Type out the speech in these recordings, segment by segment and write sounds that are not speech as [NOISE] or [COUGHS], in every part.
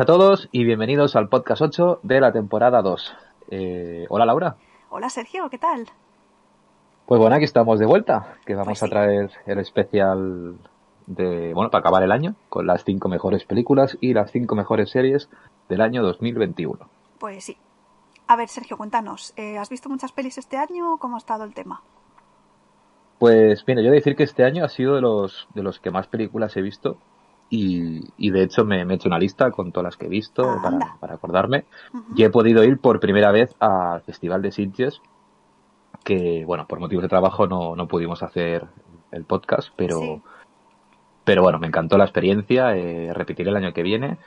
A todos y bienvenidos al podcast 8 de la temporada 2. Eh, hola Laura. Hola Sergio, ¿qué tal? Pues bueno, aquí estamos de vuelta, que vamos Pues a traer el especial de, bueno, para acabar el año, con las cinco mejores películas y las cinco mejores series del año 2021. Pues sí. A ver, Sergio, cuéntanos. eh, ¿Has visto muchas pelis este año? ¿Cómo ha estado el tema? Pues mira, yo he de decir que este año ha sido de los, de los que más películas he visto y, y de hecho me, me he hecho una lista con todas las que he visto Ah, para, acordarme. Y he podido ir por primera vez al Festival de Sitges, que bueno, por motivos de trabajo no, no pudimos hacer el podcast, pero, Sí. pero bueno, me encantó la experiencia, eh, repetiré el año que viene.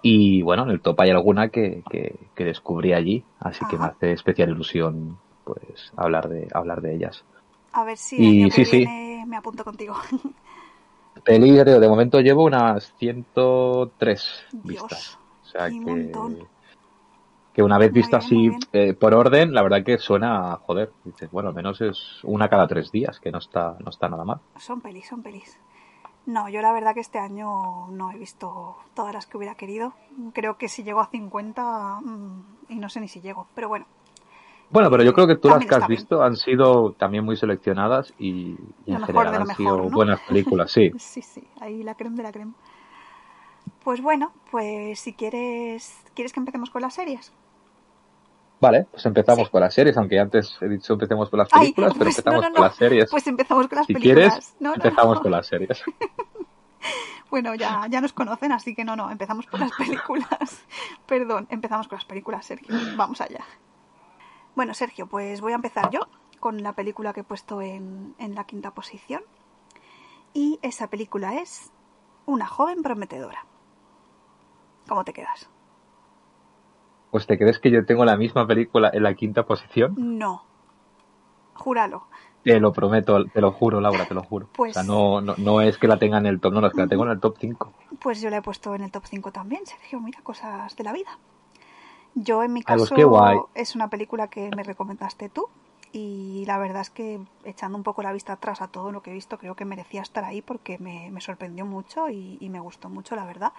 Y bueno, en el top hay alguna que, que, que descubrí allí, así que me hace especial ilusión pues hablar de, hablar de ellas. A ver si Y el año que sí, sí. viene me apunto contigo. [LAUGHS] Peli, ya te digo, de momento llevo unas 103 Dios, vistas. O sea que, montón. que una vez Muy vista bien, así eh, por orden, la verdad que suena a joder. Dices, bueno, al menos es una cada tres días, que no está, no está nada mal. Son pelis, son pelis. No, yo la verdad que este año no he visto todas las que hubiera querido. Creo que si llego a 50 mm, y no sé ni si llego, pero bueno. Bueno, pero yo creo que tú las que has bien. visto han sido también muy seleccionadas y, en general han mejor, sido ¿no? buenas películas, sí. [LAUGHS] Sí, sí, ahí la creme de la creme. Pues bueno, pues si quieres, ¿quieres que empecemos con las series? Vale, pues empezamos Sí. con las series, aunque antes he dicho empecemos con las Ay, películas, pero pues empezamos no, no, con las series. Pues empezamos con las si películas. quieres, empezamos con las [LAUGHS] series. Bueno, ya, ya nos conocen, así que no, no, empezamos por las [LAUGHS] películas. Perdón, empezamos con las películas, Sergio. Vamos allá. Bueno, Sergio, pues voy a empezar yo con la película que he puesto en, en la quinta posición. Y esa película es Una joven prometedora. ¿Cómo te quedas? Pues te crees que yo tengo la misma película en la quinta posición. No. Júralo. Te lo prometo, te lo juro, Laura, te lo juro. Pues- O sea, no, no, no es que la tenga en el top, no, no, es que la tengo en el top 5. Pues yo la he puesto en el top 5 también, Sergio. Mira, cosas de la vida. Yo, en mi pues caso, es una película que me recomendaste tú. Y la verdad es que, echando un poco la vista atrás a todo lo que he visto, creo que merecía estar ahí porque me, me sorprendió mucho y, y me gustó mucho, la verdad.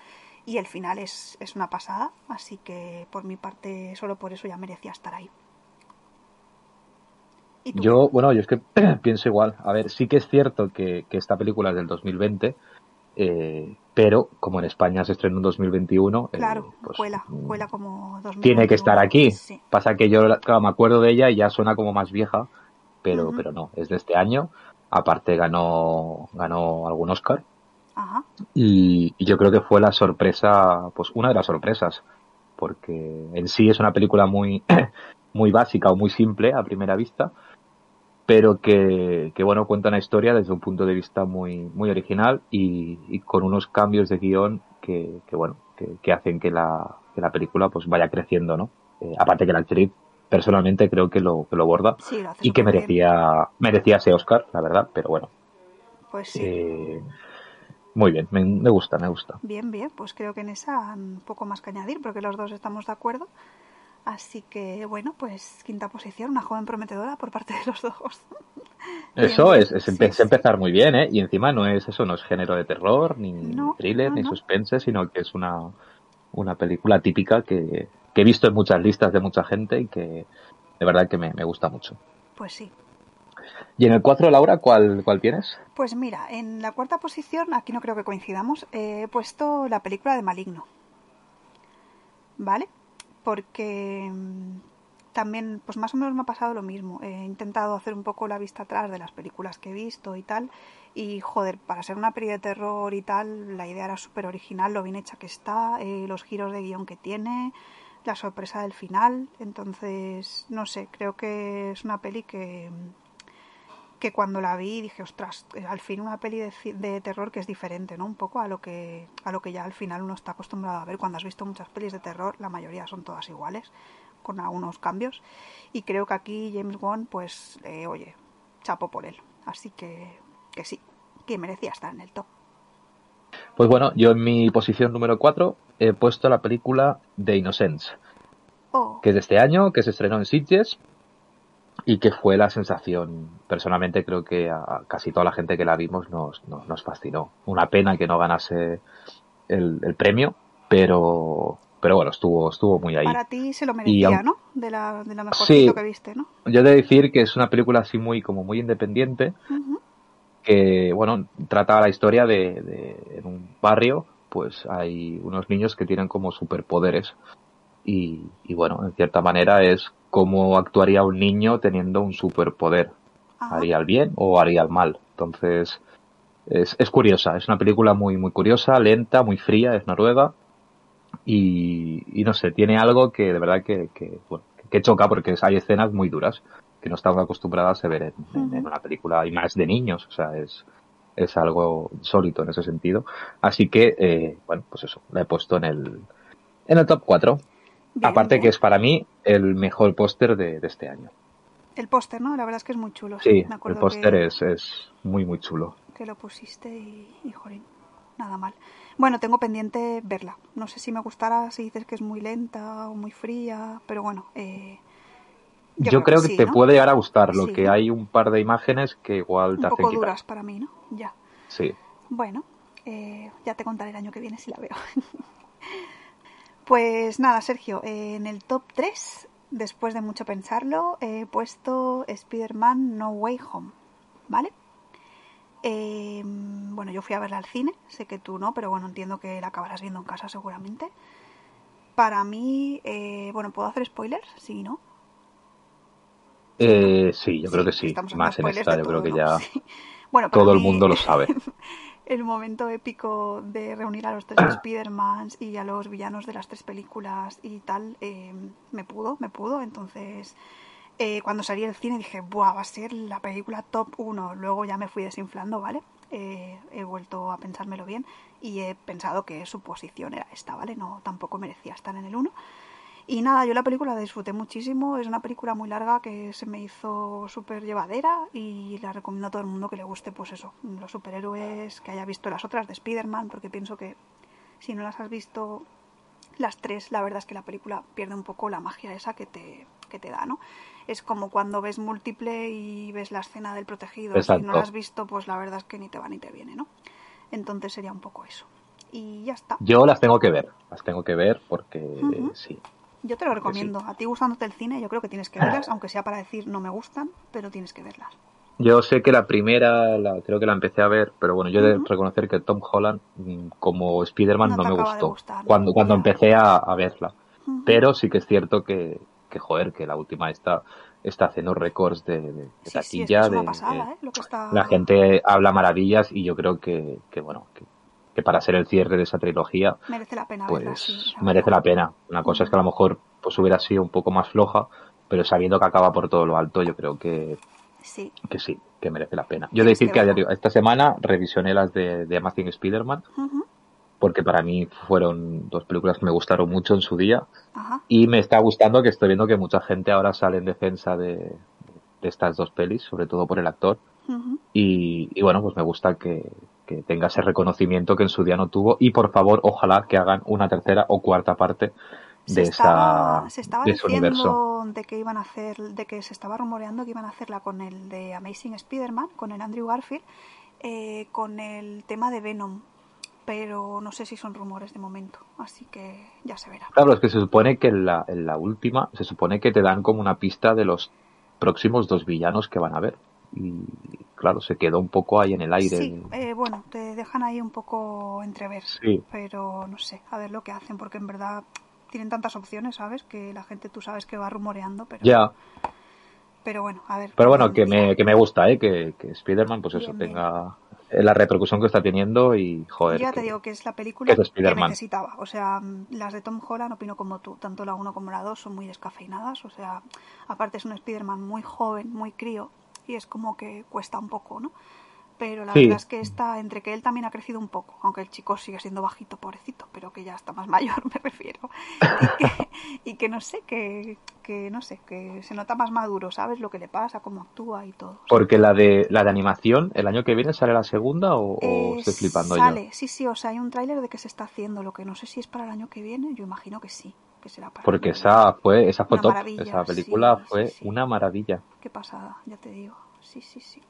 Y el final es, es una pasada, así que por mi parte, solo por eso ya merecía estar ahí. Yo, bueno, yo es que [CLEARS THROAT] pienso igual. A ver, sí que es cierto que, que esta película es del 2020, eh, pero como en España se estrenó en 2021, eh, Claro, pues, cuela, cuela como 2021. tiene que estar aquí. Sí. Pasa que yo, claro, me acuerdo de ella y ya suena como más vieja, pero, pero no, es de este año. Aparte ganó, ganó algún Oscar. Ajá. Y, y yo creo que fue la sorpresa, pues una de las sorpresas, porque en sí es una película muy, [CLEARS THROAT] muy básica o muy simple a primera vista, pero que, que bueno, cuenta una historia desde un punto de vista muy, muy original y, y con unos cambios de guion que, que bueno, que, que hacen que la, que la película pues vaya creciendo, ¿no? Eh, aparte que la actriz personalmente creo que lo, que lo borda Sí, lo hace y que merecía, merecía ese Oscar, la verdad, pero bueno, Pues sí. eh, muy bien, me, me gusta, me gusta. Bien, bien, pues creo que en esa un poco más que añadir, porque los dos estamos de acuerdo. Así que, bueno, pues quinta posición, una joven prometedora por parte de los dos. Eso es, es, sí, es sí. empezar muy bien, ¿eh? Y encima no es eso, no es género de terror, ni No, thriller, no, ni no. suspense, sino que es una, una película típica que, que he visto en muchas listas de mucha gente y que de verdad que me, me gusta mucho. Pues sí. Y en el 4, Laura, ¿cuál, cuál tienes? Pues mira, en la cuarta posición, aquí no creo que coincidamos, eh, he puesto la película de Maligno. ¿vale? Porque mm, también, pues más o menos me ha pasado lo mismo. He intentado hacer un poco la vista atrás de las películas que he visto y tal. Y joder, para ser una peli de terror y tal, la idea era súper original, lo bien hecha que está, eh, los giros de guion que tiene, la sorpresa del final. Entonces, no sé, creo que es una peli que, que cuando la vi dije, ostras, eh, al fin una peli de, de terror que es diferente, ¿no? Un poco a lo que a lo que ya al final uno está acostumbrado a ver. Cuando has visto muchas pelis de terror, la mayoría son todas iguales, con algunos cambios. Y creo que aquí James Wan, pues, eh, oye, chapo por él. Así que, que sí, que merecía estar en el top. Pues bueno, yo en mi posición número 4 he puesto la película The Innocents, Oh, que es de este año, que se estrenó en Sitges y que fue la sensación, personalmente creo que a casi toda la gente que la vimos nos, nos, nos fascinó. Una pena que no ganase el, el premio, pero, pero bueno, estuvo, estuvo muy ahí. para ti se lo merecía, ¿no? De la, de la mejorcito Sí. que viste, ¿no? Yo he de decir que es una película así muy, como muy independiente, que, bueno, trata la historia de, de en un barrio, pues hay unos niños que tienen como superpoderes. Y, y bueno, en cierta manera es cómo actuaría un niño teniendo un superpoder. Ajá. ¿Haría el bien o haría el mal? Entonces, es, es curiosa, es una película muy, muy curiosa, lenta, muy fría, es noruega. Y, y no sé, tiene algo que de verdad que, que, bueno, que choca porque hay escenas muy duras que no estamos acostumbradas a ver en, en- en una película y más de niños, o sea, es, es algo insólito en ese sentido. Así que, eh, bueno, pues eso, la he puesto en el, en el top 4. Bien, Aparte bien. que es para mí el mejor póster de, de este año. El póster, ¿no? La verdad es que es muy chulo. Sí, me el póster que- es, es muy, muy chulo. que lo pusiste y, y jolín, nada mal. Bueno, tengo pendiente verla. No sé si me gustará si dices que es muy lenta o muy fría, pero bueno. Eh, Yo, creo que, sí, te ¿no? puede llegar a gustar, lo Sí, que hay un par de imágenes que igual te Un hacen poco quitar. duras para mí, ¿no? Ya. Sí. Bueno, eh, ya te contaré el año que viene si la veo. [LAUGHS] pues nada, Sergio, eh, en el top 3, después de mucho pensarlo, he puesto Spider-Man No Way Home, ¿vale? Eh, bueno, yo fui a verla al cine, sé que tú no, pero bueno, entiendo que la acabarás viendo en casa seguramente. Para mí, eh, bueno, ¿puedo hacer spoilers? Sí, ¿no? Eh, sí, yo creo que sí. Más en esta, yo creo que ya [LAUGHS] Sí. Bueno, todo el mundo lo sabe. [LAUGHS] el momento épico de reunir a los tres [COUGHS] Spider-Mans y a los villanos de las tres películas y tal, eh, me pudo, me pudo. Entonces, eh, cuando salí del cine dije, Buah, va a ser la película top 1. Luego ya me fui desinflando, ¿vale? Eh, he vuelto a pensármelo bien y he pensado que su posición era esta, ¿vale? No, tampoco merecía estar en el 1. Y nada, yo la película la disfruté muchísimo. Es una película muy larga que se me hizo súper llevadera y la recomiendo a todo el mundo que le guste, pues eso, los superhéroes, que haya visto las otras de Spider-Man, porque pienso que si no las has visto las tres, la verdad es que la película pierde un poco la magia esa que te, que te da, ¿no? Es como cuando ves múltiple y ves la escena del protegido. Si Exacto. no la has visto, pues la verdad es que ni te va ni te viene, ¿no? Entonces sería un poco eso. Y ya está. Yo las tengo que ver, las tengo que ver porque sí. Yo te lo sí. recomiendo. A ti gustándote el cine, yo creo que tienes que verlas, aunque sea para decir no me gustan, pero tienes que verlas. Yo sé que la primera, la, creo que la empecé a ver, pero bueno, yo he de reconocer que Tom Holland mm, como Spider-Man No me gustó gustar, ¿no? cuando, cuando empecé a, a verla. Pero sí que es cierto que, que joder, que la última está, está haciendo récords de, de, de Sí, sí, es, que taquilla, es de- pasada, ¿eh? Lo que está... la gente habla maravillas y yo creo que, que bueno, que, que para ser el cierre de esa trilogía, Merece la pena pues sí. merece la pena. Una cosa es que a lo mejor pues hubiera sido un poco más floja, pero sabiendo que acaba por todo lo alto, yo creo que, Sí. que sí, que merece la pena. Yo he de decir que esta semana revisioné las de, de Amazing Spider-Man, porque para mí fueron dos películas que me gustaron mucho en su día, Ajá. y me está gustando que estoy viendo que mucha gente ahora sale en defensa de, de estas dos pelis, sobre todo por el actor, y bueno, pues me gusta que, que tenga ese reconocimiento que en su día no tuvo, y por favor, ojalá que hagan una tercera o cuarta parte Se de estaba, esa se estaba de ese universo. diciendo de que iban a hacer, de que se estaba rumoreando que iban a hacerla con el de Amazing Spider-Man, con el Andrew Garfield, eh, con el tema de Venom, pero no sé si son rumores de momento, así que ya se verá. Claro, es que se supone que en la, en la última, se supone que te dan como una pista de los próximos dos villanos que van a ver. Y claro, se quedó un poco ahí en el aire. Sí, eh, bueno, te dejan ahí un poco entrever, Sí. pero no sé, a ver lo que hacen, porque en verdad tienen tantas opciones, ¿sabes? Que la gente tú sabes que va rumoreando, pero, Ya, pero bueno, a ver. pero bueno, que me, que me gusta, ¿eh? Que, que Spider-Man, pues eso, Bien, tenga eh, la repercusión que está teniendo y, joder, ya te que- digo que es la película que es que necesitaba. O sea, las de Tom Holland opino como tú. Tanto la 1 como la 2 son muy descafeinadas. O sea, aparte es un Spider-Man muy joven, muy crío. Y es como que cuesta un poco, ¿no? Pero la Sí. verdad es que está entre que él también ha crecido un poco. Aunque el chico sigue siendo bajito, pobrecito. Pero que ya está más [LAUGHS] mayor, me refiero. Y que, y que no sé, que, que no sé, que se nota más maduro, ¿sabes? Lo que le pasa, cómo actúa y todo. Porque la de la de animación, ¿el año que viene sale la segunda o, o Eh, estoy flipando sale, yo? sí, sí, o sea, hay un tráiler de que se está haciendo, lo que no sé si es para el año que viene, yo imagino que sí, que será para el Porque que esa fue, esa fue top, esa película sí, fue sí, sí. una maravilla. Qué pasada, ya te digo, sí, sí, sí.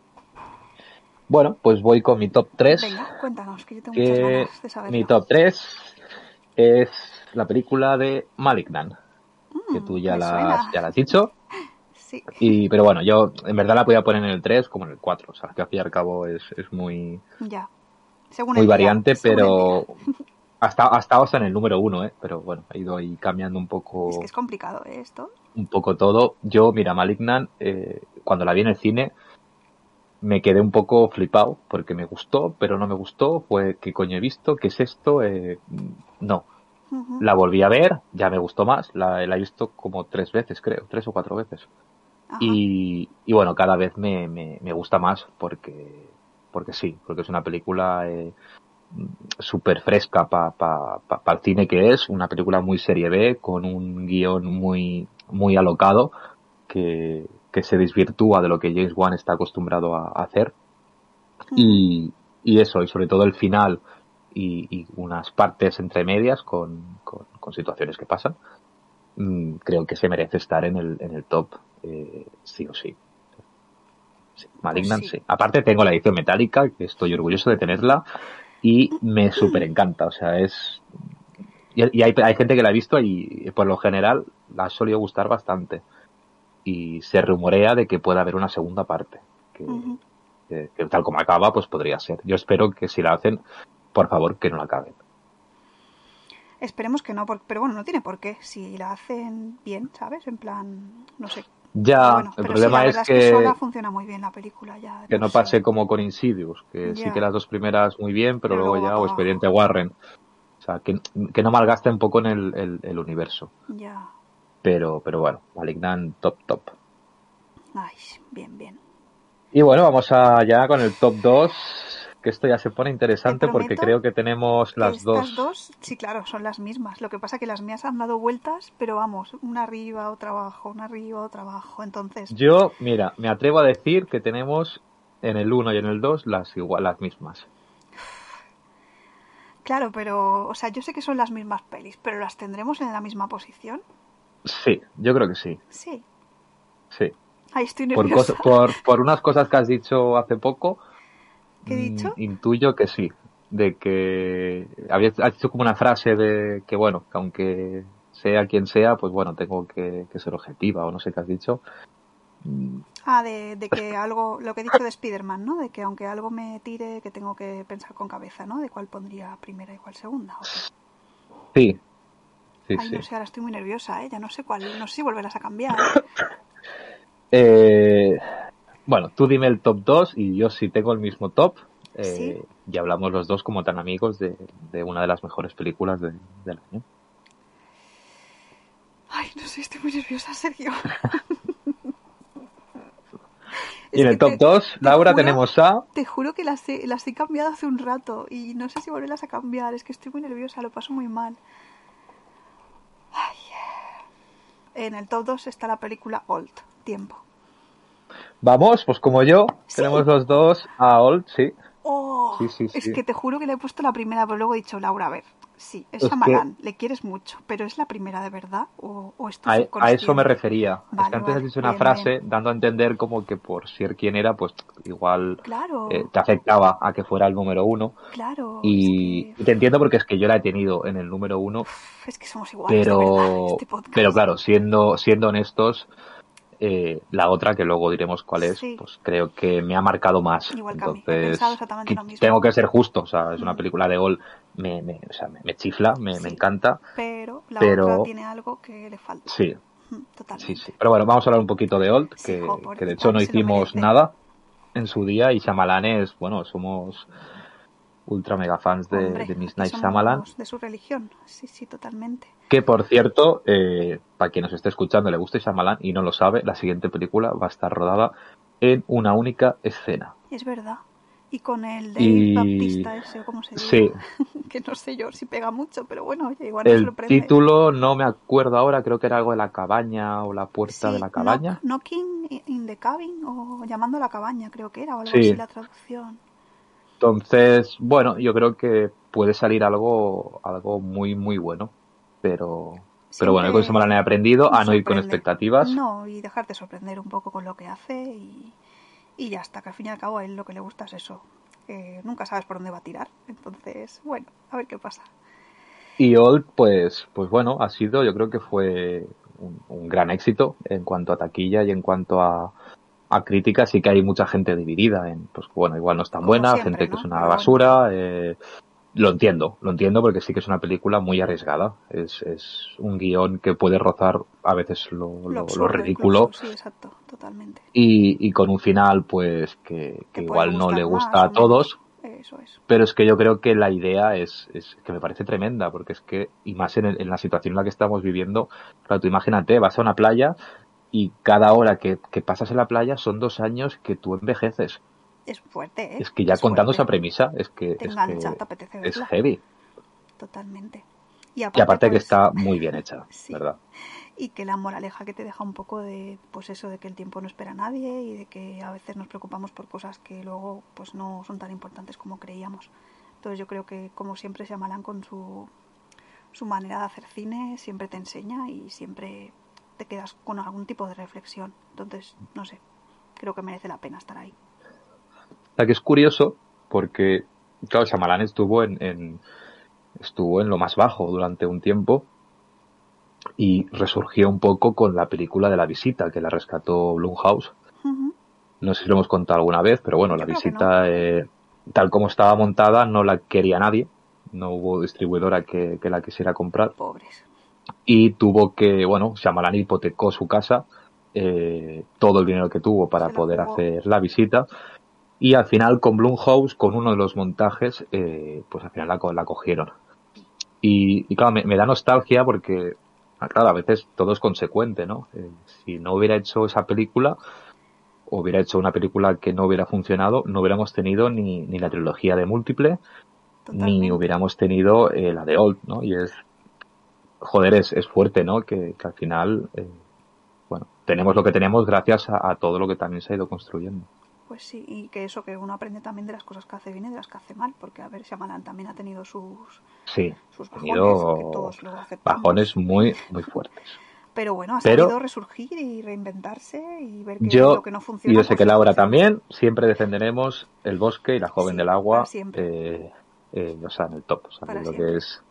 Bueno, pues voy con mi top 3. Venga, cuéntanos, que yo tengo muchas que ganas de saberlo. mi top 3 es la película de Malignant, que Mm, tú ya la, ya la has dicho. [LAUGHS] Sí, Y, pero bueno, yo en verdad la podía poner en el 3 como en el 4. O sea, que al fin y al cabo es, es muy, ya. Según muy día, variante, pero. [LAUGHS] hasta, hasta hasta en el número 1, ¿eh? Pero bueno, ha ido ahí cambiando un poco, Es que es complicado ¿eh, esto. un poco todo. Yo, mira, Malignant, eh, cuando la vi en el cine, me quedé un poco flipado porque me gustó, pero no me gustó. Fue, ¿qué coño he visto? ¿Qué es esto? Eh, no. La volví a ver, ya me gustó más. La, la he visto como tres veces, creo, tres o cuatro veces. Y, y bueno, cada vez me, me, me gusta más porque, porque sí, porque es una película eh, súper fresca para pa, pa, pa el cine que es, una película muy serie B, con un guion muy, muy alocado, que, que se desvirtúa de lo que James Wan está acostumbrado a, a hacer. Y, y eso, y sobre todo el final y, y unas partes entre medias con, con, con situaciones que pasan, mm, creo que se merece estar en el, en el top, eh, sí o sí. Sí, Malignant, Pues sí. sí. Aparte tengo la edición metálica, que estoy orgulloso de tenerla, y me súper encanta, o sea, es... Y, hay, hay gente que la ha visto y por lo general la ha solido gustar bastante. Y se rumorea de que pueda haber una segunda parte. Que, que- que tal como acaba, pues podría ser. Yo espero que si la hacen, por favor, que no la acaben. Esperemos que no, pero bueno, no tiene por qué. Si la hacen bien, ¿sabes? En plan, no sé. Ya, Bueno, el sí, problema es que, sola funciona muy bien la película ya. que no pase como con Insidious, que sí que las dos primeras muy bien, pero, Pero luego ya, o Expediente Warren. O sea, que, que no malgaste un poco en el, el, el universo. Ya. Pero, pero bueno, Malignant top top. Ay, bien, bien. Y bueno, vamos allá con el top 2, que esto ya se pone interesante Te porque creo que tenemos las estas dos. sí, claro, son las mismas. Lo que pasa que las mías han dado vueltas, pero vamos, una arriba, otra abajo, una arriba, otra abajo. Entonces, Yo, mira, me atrevo a decir que tenemos en el 1 y en el 2 las igual, las mismas. claro, pero, o sea, yo sé que son las mismas pelis, pero las tendremos en la misma posición. Sí, yo creo que sí, Sí. sí. Ay, estoy Por, nerviosa. cos- por, [LAUGHS] por unas cosas que has dicho hace poco, ¿Qué he mm, dicho? intuyo que sí. De que habías has dicho como una frase de que, bueno, que aunque sea quien sea, pues bueno, tengo que, que ser objetiva o no sé qué has dicho. Mm, Ah, de, de que algo, lo que he dicho de Spider-Man, ¿no? De que aunque algo me tire, que tengo que pensar con cabeza, ¿no? De cuál pondría primera y cuál segunda. ¿o qué? Sí, sí, Ay, sí. no sé, ahora estoy muy nerviosa, ¿eh? Ya no sé cuál, no sé si volverás a cambiar. [COUGHS] Eh, bueno, tú dime el top 2 y yo si tengo el mismo top. Eh, Sí. Y hablamos los dos como tan amigos de, de una de las mejores películas de- del año. Ay, no sé, estoy muy nerviosa, Sergio. [LAUGHS] Y en el top te- 2, te Laura, juro- tenemos a... Te juro que las he, las he cambiado hace un rato y no sé si volverlas a cambiar. Es que estoy muy nerviosa, lo paso muy mal. Ay. En el top 2 está la película Old, Tiempo. Vamos, pues como yo, Sí. tenemos los dos a Old, sí. Oh, Sí, sí, es que te juro que le he puesto la primera, pero luego he dicho, Laura, a ver, sí, es Es que- le quieres mucho, pero ¿es la primera de verdad o, o esto A, es a eso me refería. es que antes vale, has dicho una bien, frase bien. dando a entender como que por ser quien era, pues igual Claro, eh, te afectaba a que fuera el número uno. claro. Y es, que, te entiendo porque es que yo la he tenido en el número uno, es que somos iguales, de verdad, pero, este podcast. pero claro, siendo, siendo honestos, eh, la otra, que luego diremos cuál es, Sí. pues creo que me ha marcado más. Igual Entonces, lo mismo. tengo que ser justo, o sea, es una película de gol, me, me, o sea, me, me chifla, me, me encanta, Pero, La pero otra tiene algo que le falta. sí, Mm, Totalmente. sí, sí. Pero bueno, vamos a hablar un poquito de Old, que, jo, pobrecita, que de hecho no hicimos nada en su día y Shyamalan es, bueno, somos ultra mega fans de, Hombre, de Miss Night Shyamalan. De su religión. Sí, sí, totalmente. Que por cierto, eh, para quien nos esté escuchando le guste Shyamalan y no lo sabe, la siguiente película va a estar rodada en una única escena. Es verdad. Y con el de Y- Baptista ese, o como se Sí. diga. [LAUGHS] que no sé yo si pega mucho, pero bueno, oye, igual El sorprende. título no me acuerdo ahora, creo que era algo de la cabaña o la puerta Sí, de la cabaña. knock- knocking in the cabin o llamando a la cabaña, creo que era, o algo Sí. así la traducción. Entonces, bueno, yo creo que puede salir algo, algo muy, muy bueno. Pero, pero bueno, con Shyamalan he aprendido a no ir con expectativas. No, y dejarte sorprender un poco con lo que hace y, y ya está, que al fin y al cabo a él lo que le gusta es eso. nunca sabes por dónde va a tirar. Entonces, bueno, a ver qué pasa. Y Old, pues, pues bueno, ha sido, yo creo que fue un, un gran éxito en cuanto a taquilla y en cuanto a, a críticas. Sí que hay mucha gente dividida en, pues bueno, igual no es tan Como buena, siempre, gente que es una basura. eh, lo entiendo, lo entiendo porque sí que es una película muy arriesgada. Es, es un guion que puede rozar a veces lo, lo- lo absurdo ridículo incluso, Sí, exacto, totalmente. y, y con un final pues que, que igual no le gusta a todos. Eso es. Pero es que yo creo que la idea es, es que me parece tremenda, porque es que, y más en, el- en la situación en la que estamos viviendo, claro, tú imagínate, vas a una playa y cada hora que, que pasas en la playa son dos años que tú envejeces. Es fuerte, ¿eh? Es que ya Es contando esa premisa, es que, Te es, engancha, que te apetece es heavy. Totalmente. Y aparte que pues, está muy bien hecha, [LAUGHS] Sí. ¿verdad? y que la moraleja que te deja un poco de pues eso de que el tiempo no espera a nadie y de que a veces nos preocupamos por cosas que luego pues no son tan importantes como creíamos entonces yo creo que como siempre Shyamalan con su su manera de hacer cine siempre te enseña y siempre te quedas con algún tipo de reflexión entonces no sé creo que merece la pena estar ahí La que es curioso, porque, claro, Shyamalan estuvo en, en- estuvo en lo más bajo durante un tiempo y resurgió un poco con la película de La Visita, que la rescató Blumhouse. No sé si lo hemos contado alguna vez, pero bueno, Yo La Visita, eh, tal como estaba montada, no la quería nadie. No hubo distribuidora que, que la quisiera comprar. pobres Y tuvo que, bueno, Shyamalan hipotecó su casa, eh, todo el dinero que tuvo para poder hacer la visita. Y al final con Blumhouse, con uno de los montajes, eh, pues al final la, la cogieron. Y, y claro, me, me da nostalgia porque, ah, claro, a veces todo es consecuente, ¿no? Eh, si no hubiera hecho esa película, o hubiera hecho una película que no hubiera funcionado, no hubiéramos tenido ni, ni la trilogía de múltiple, ni hubiéramos tenido eh, la de Old, ¿no? Y es, joder, es, es fuerte, ¿no? Que, que al final, eh, bueno, tenemos lo que tenemos gracias a, a todo lo que también se ha ido construyendo. Pues sí, y que eso, que uno aprende también de las cosas que hace bien y de las que hace mal, porque a ver, Shyamalan también ha tenido sus, Sí, sus bajones, tenido que todos lo aceptamos. bajones muy, muy fuertes. [LAUGHS] Pero bueno, ha Pero- sabido resurgir y reinventarse y ver que Yo, lo que no funciona. y yo sé pues que Laura también, siempre defenderemos el bosque y la joven Sí, del agua, siempre. eh, eh, o sea, en el top, o sea, lo que es,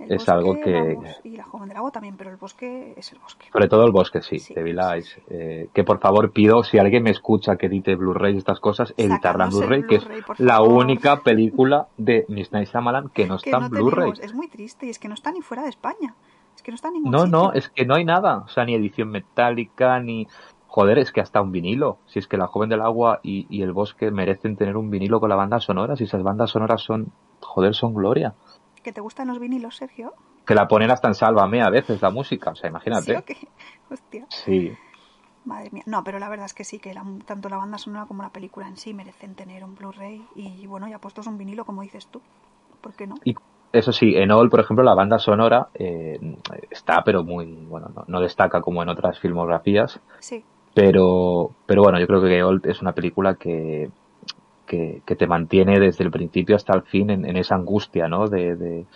El es algo que- y la joven del agua también, pero el bosque es el bosque. sobre todo el bosque, sí, Sí, de Village, eh, que por favor pido, si alguien me escucha que edite Blu-ray y estas cosas, editarla en Sácanos el Blu-ray, que es la favor. única película de Miss Night Shyamalan que no Que está no en Blu-ray. es muy triste y es que no está ni fuera de España. Es que no está en ningún No, no, sitio. es que no hay nada, o sea, ni edición metálica, ni... Joder, es que hasta un vinilo. Si es que La Joven del Agua y, y El Bosque merecen tener un vinilo con la banda sonora, si esas bandas sonoras son, joder, son gloria. ¿Que te gustan los vinilos, Sergio? Que la ponen hasta en Sálvame a veces la música, o sea, ¿Sí imagínate. o qué? [LAUGHS] Hostia. Sí, Madre mía. No, pero la verdad es que sí, que la- tanto la banda sonora como la película en sí merecen tener un Blu-ray. Y bueno, ya puestos un vinilo, como dices tú. ¿Por qué no? Y eso sí, en All, por ejemplo, la banda sonora eh, está, pero muy, bueno, no, no destaca como en otras filmografías, Sí, pero, pero bueno, yo creo que Old es una película que, que, que te mantiene desde el principio hasta el fin en, en esa angustia, ¿no? De, de,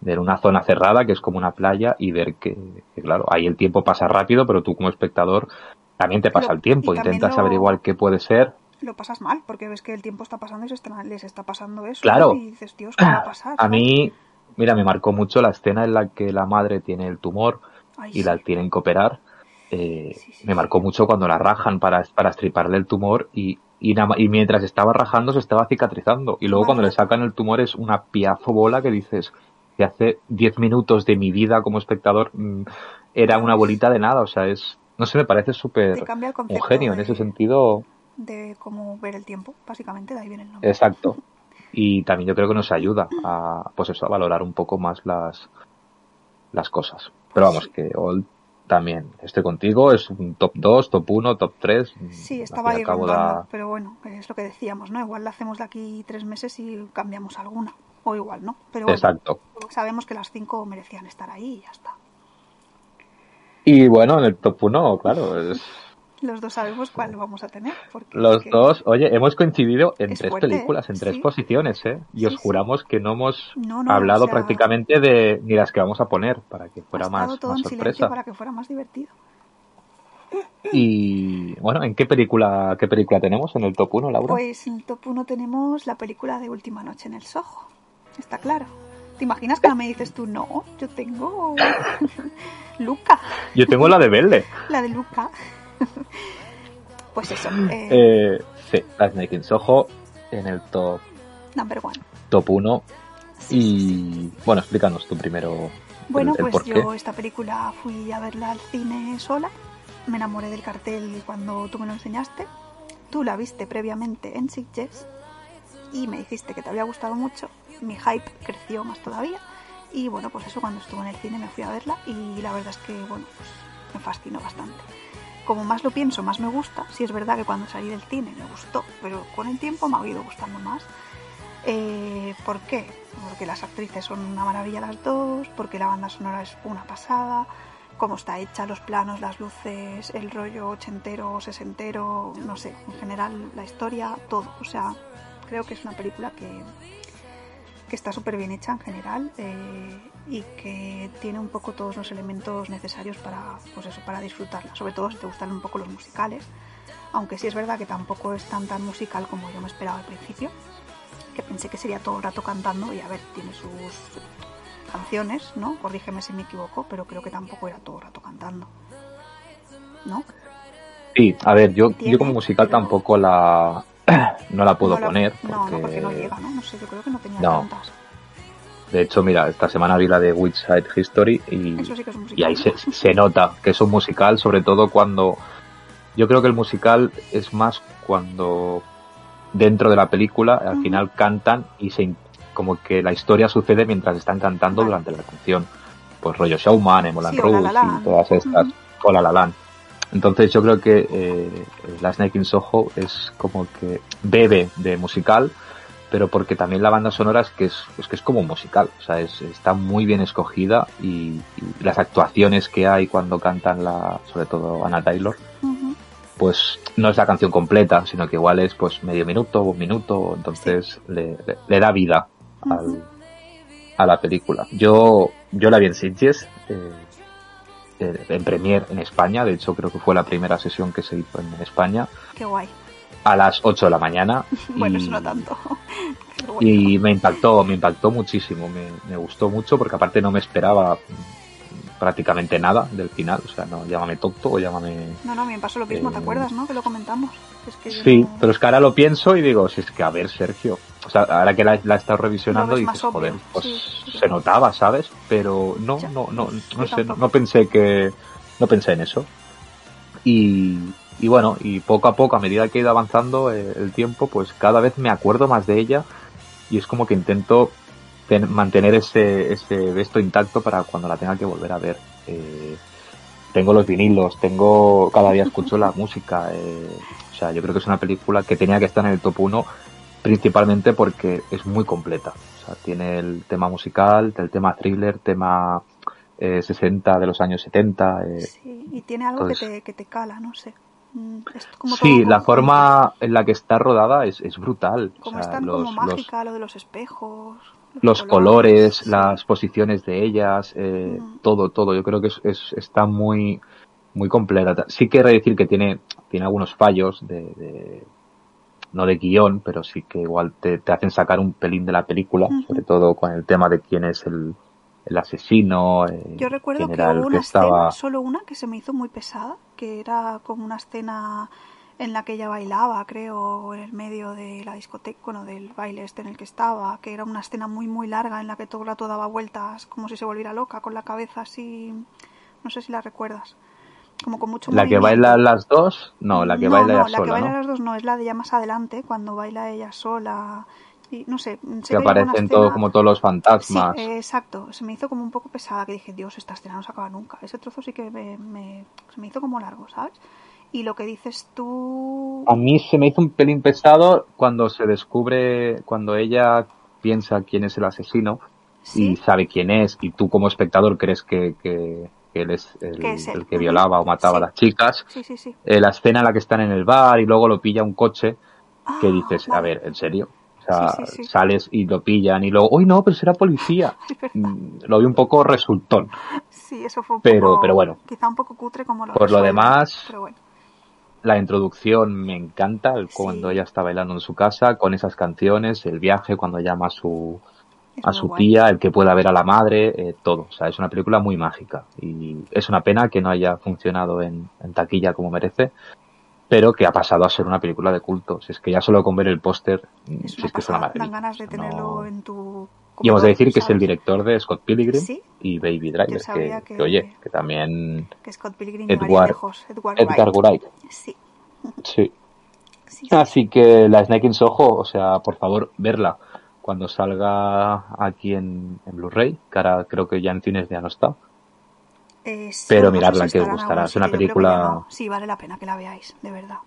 de una zona cerrada que es como una playa y ver que, que, claro, ahí el tiempo pasa rápido, pero tú como espectador también te pasa el tiempo, intentas lo- averiguar qué puede ser. lo pasas mal, porque ves que el tiempo está pasando y se está- les está pasando eso. Claro. Y dices, Dios, ¿qué va a pasar? A mí, mira, me marcó mucho la escena en la que la madre tiene el tumor Ay, y sí. la tienen que operar. Eh, Sí, sí, me marcó mucho cuando la rajan para, para estriparle el tumor y, y, nada y mientras estaba rajando se estaba cicatrizando. Y luego cuando le sacan el tumor es una piazo bola que dices, que hace 10 minutos de mi vida como espectador mm, era una bolita de nada. O sea, es, no sé, me parece súper un genio en ese sentido. De cómo ver el tiempo, básicamente, de ahí viene el nombre. Exacto. [LAUGHS] Y también yo creo que nos ayuda a, pues eso, a valorar un poco más las, las cosas. Pero vamos, que Old también, estoy contigo, es un top 2, top 1, top 3. Sí, estaba ahí rondando, da, pero bueno, es lo que decíamos, ¿no? Igual la hacemos de aquí tres meses y cambiamos alguna, o igual, ¿no? Pero bueno, Exacto. sabemos que las cinco merecían estar ahí y ya está. Y bueno, en el top 1, claro, es, Los dos sabemos cuál vamos a tener. Porque los dos, oye, hemos coincidido en Es tres fuerte, películas, en tres posiciones, ¿eh? Y Sí, os sí. juramos que no hemos No, no, hablado o sea, prácticamente de ni las que vamos a poner, para que fuera más, todo más en silencio sorpresa. para que fuera más divertido. Y bueno, ¿en qué película, qué película tenemos en el top 1, Laura? Pues en el top 1 tenemos la película de Última Noche en el Soho. Está claro. ¿Te imaginas que ahora me dices tú, no, yo tengo [LAUGHS] [LAUGHS] Luca, Yo tengo la de Belle. la de Luca? [LAUGHS] pues eso, eh, Eh, sí, in Soho en el top, number one. top 1. Y bueno, explícanos tú primero Bueno, el, el pues yo esta película fui a verla al cine sola. Me enamoré del cartel cuando tú me lo enseñaste. Tú la viste previamente en Sitges y me dijiste que te había gustado mucho. Mi hype creció más todavía. Y bueno, pues eso cuando estuve en el cine me fui a verla y la verdad es que, bueno, pues me fascinó bastante. Como más lo pienso, más me gusta. Sí es verdad que cuando salí del cine me gustó, pero con el tiempo me ha ido gustando más. Eh, ¿Por qué? Porque las actrices son una maravilla las dos, porque la banda sonora es una pasada, cómo está hecha, los planos, las luces, el rollo ochentero, sesentero, no sé, en general la historia, todo. O sea, creo que es una película que, que está súper bien hecha en general eh, y que tiene un poco todos los elementos necesarios para, pues eso, para disfrutarla. Sobre todo si te gustan un poco los musicales, aunque sí es verdad que tampoco es tan tan musical como yo me esperaba al principio que pensé que sería todo el rato cantando y a ver, tiene sus canciones, ¿no? Corrígeme si me equivoco, pero creo que tampoco era todo el rato cantando. ¿No? Sí, a ver, yo, Tiene, yo como musical pero- tampoco la [COUGHS] no la puedo No poner. No, no, porque no porque- llega, ¿no? No sé, yo creo que no tenía No. tantas. De hecho, mira, esta semana vi la de Witch Side History y, Eso sí que es un musical. y ahí se, se nota que es un musical, sobre todo cuando yo creo que el musical es más cuando dentro de la película al final cantan y se como que la historia sucede mientras están cantando Vale. durante la canción. Pues rollo Showman, Emolan Sí, La La y todas estas. O La La Land. Entonces yo creo que eh, la Snake in Soho es como que bebe de musical, pero porque también la banda sonora es que es, es que es como un musical, o sea, es, está muy bien escogida y, y las actuaciones que hay cuando cantan la, sobre todo Anna Taylor, pues no es la canción completa, sino que igual es pues medio minuto, un minuto, entonces le, le- le da vida al- a la película. Yo, yo la vi en Sitges, eh, en Premiere en España, de hecho creo que fue la primera sesión que se hizo en España, Qué guay. a las 8 de la mañana. [LAUGHS] Bueno, y- eso no tanto. [LAUGHS] Bueno. y me impactó, me impactó muchísimo, me, me gustó mucho porque aparte no me esperaba prácticamente nada del final, o sea, no, llámame tonto o llámame... No, no, me pasó lo mismo, ¿te Eh, acuerdas, no? Que lo comentamos. Es que yo Sí, no- pero es que ahora lo pienso y digo, si es que a ver, Sergio, o sea, ahora que la, la he estado revisionando dices, joder, pues sí, sí. se notaba, ¿sabes? Pero no, Ya, no, no, no sé, no, no pensé que, no pensé en eso. Y, y bueno, y poco a poco, a medida que he ido avanzando eh, el tiempo, pues cada vez me acuerdo más de ella y es como que intento ten- mantener ese, ese esto intacto para cuando la tenga que volver a ver. Eh, tengo los vinilos, tengo, cada día escucho la [LAUGHS] música, eh, o sea, yo creo que es una película que tenía que estar en el top 1 principalmente porque es muy completa. O sea, tiene el tema musical, el tema thriller, tema eh, 60 de los años 70. eh, Sí, y tiene algo entonces- que, te, que te cala, no sé. Mm, Es como sí, la forma en la que está rodada es, es brutal. O Como sea, es tan los, como los, mágica, lo de los espejos. Los colores, las posiciones de ellas, eh, Mm. todo, todo. Yo creo que es, es- está muy, muy completa. Sí que decir que tiene, tiene algunos fallos de, de- no de guion, pero sí que igual te, te hacen sacar un pelín de la película, sobre todo con el tema de quién es el, el asesino, eh, Yo recuerdo que hubo que una estaba. escena, solo una, que se me hizo muy pesada, que era como una escena en la que ella bailaba, creo, en el medio de la discoteca, bueno, del baile este en el que estaba, que era una escena muy, muy larga en la que todo el rato daba vueltas como si se volviera loca, con la cabeza así, no sé si la recuerdas, como con mucho ¿La que baila las dos? No, la que no, baila no, ella la que baila ¿no? las dos no, es la de ya más adelante, cuando baila ella sola, y no sé, sé Que aparecen todos como todos los Sí, fantasmas. eh, exacto. Se me hizo como un poco pesada, que dije, Dios, esta escena no se acaba nunca. Ese trozo sí que me, me- se me hizo como largo, ¿sabes? Y lo que dices tú... A mí se me hizo un pelín pesado cuando se descubre, cuando ella piensa quién es el asesino Sí, y sabe quién es, y tú como espectador crees que, que- que él es el, Que es el que violaba o mataba Sí. a las chicas. sí, sí. sí. Eh, la escena en la que están en el bar y luego lo pilla un coche, que Ah, dices, a ver, ¿en serio? O sea, sales y lo pillan y luego, uy, no, pero será policía. [LAUGHS] Mm, Lo vi un poco resultón. Sí, eso fue un Pero- poco... pero bueno. Quizá un poco cutre como lo Por lo demás, Pero bueno. La introducción me encanta, el- cuando Sí. ella está bailando en su casa, con esas canciones, el viaje, cuando llama a su, Es a su guay. tía, el que pueda ver a la madre, eh, todo. O sea, es una película muy mágica. Y es una pena que no haya funcionado en, en taquilla como merece, pero que ha pasado a ser una película de culto. Si es que ya solo con ver el póster, si es que es una maravilla. Dan ganas de No- tenerlo en tu... Y hemos de decir que es el director de Scott Pilgrim Sí. y Baby Driver, que, sabía que- que, oye, que también Que Scott Pilgrim Edward. Edward, Edgar Wright. Sí. Sí. [LAUGHS] sí, sí. Así que la Snake in Soho, o sea, por favor, verla cuando salga aquí en, en Blu-ray, que ahora creo que ya en cines ya no está. Eh, sí, Pero mirarla, si que os gustará. Es una película- no. Sí, vale la pena que la veáis, de verdad.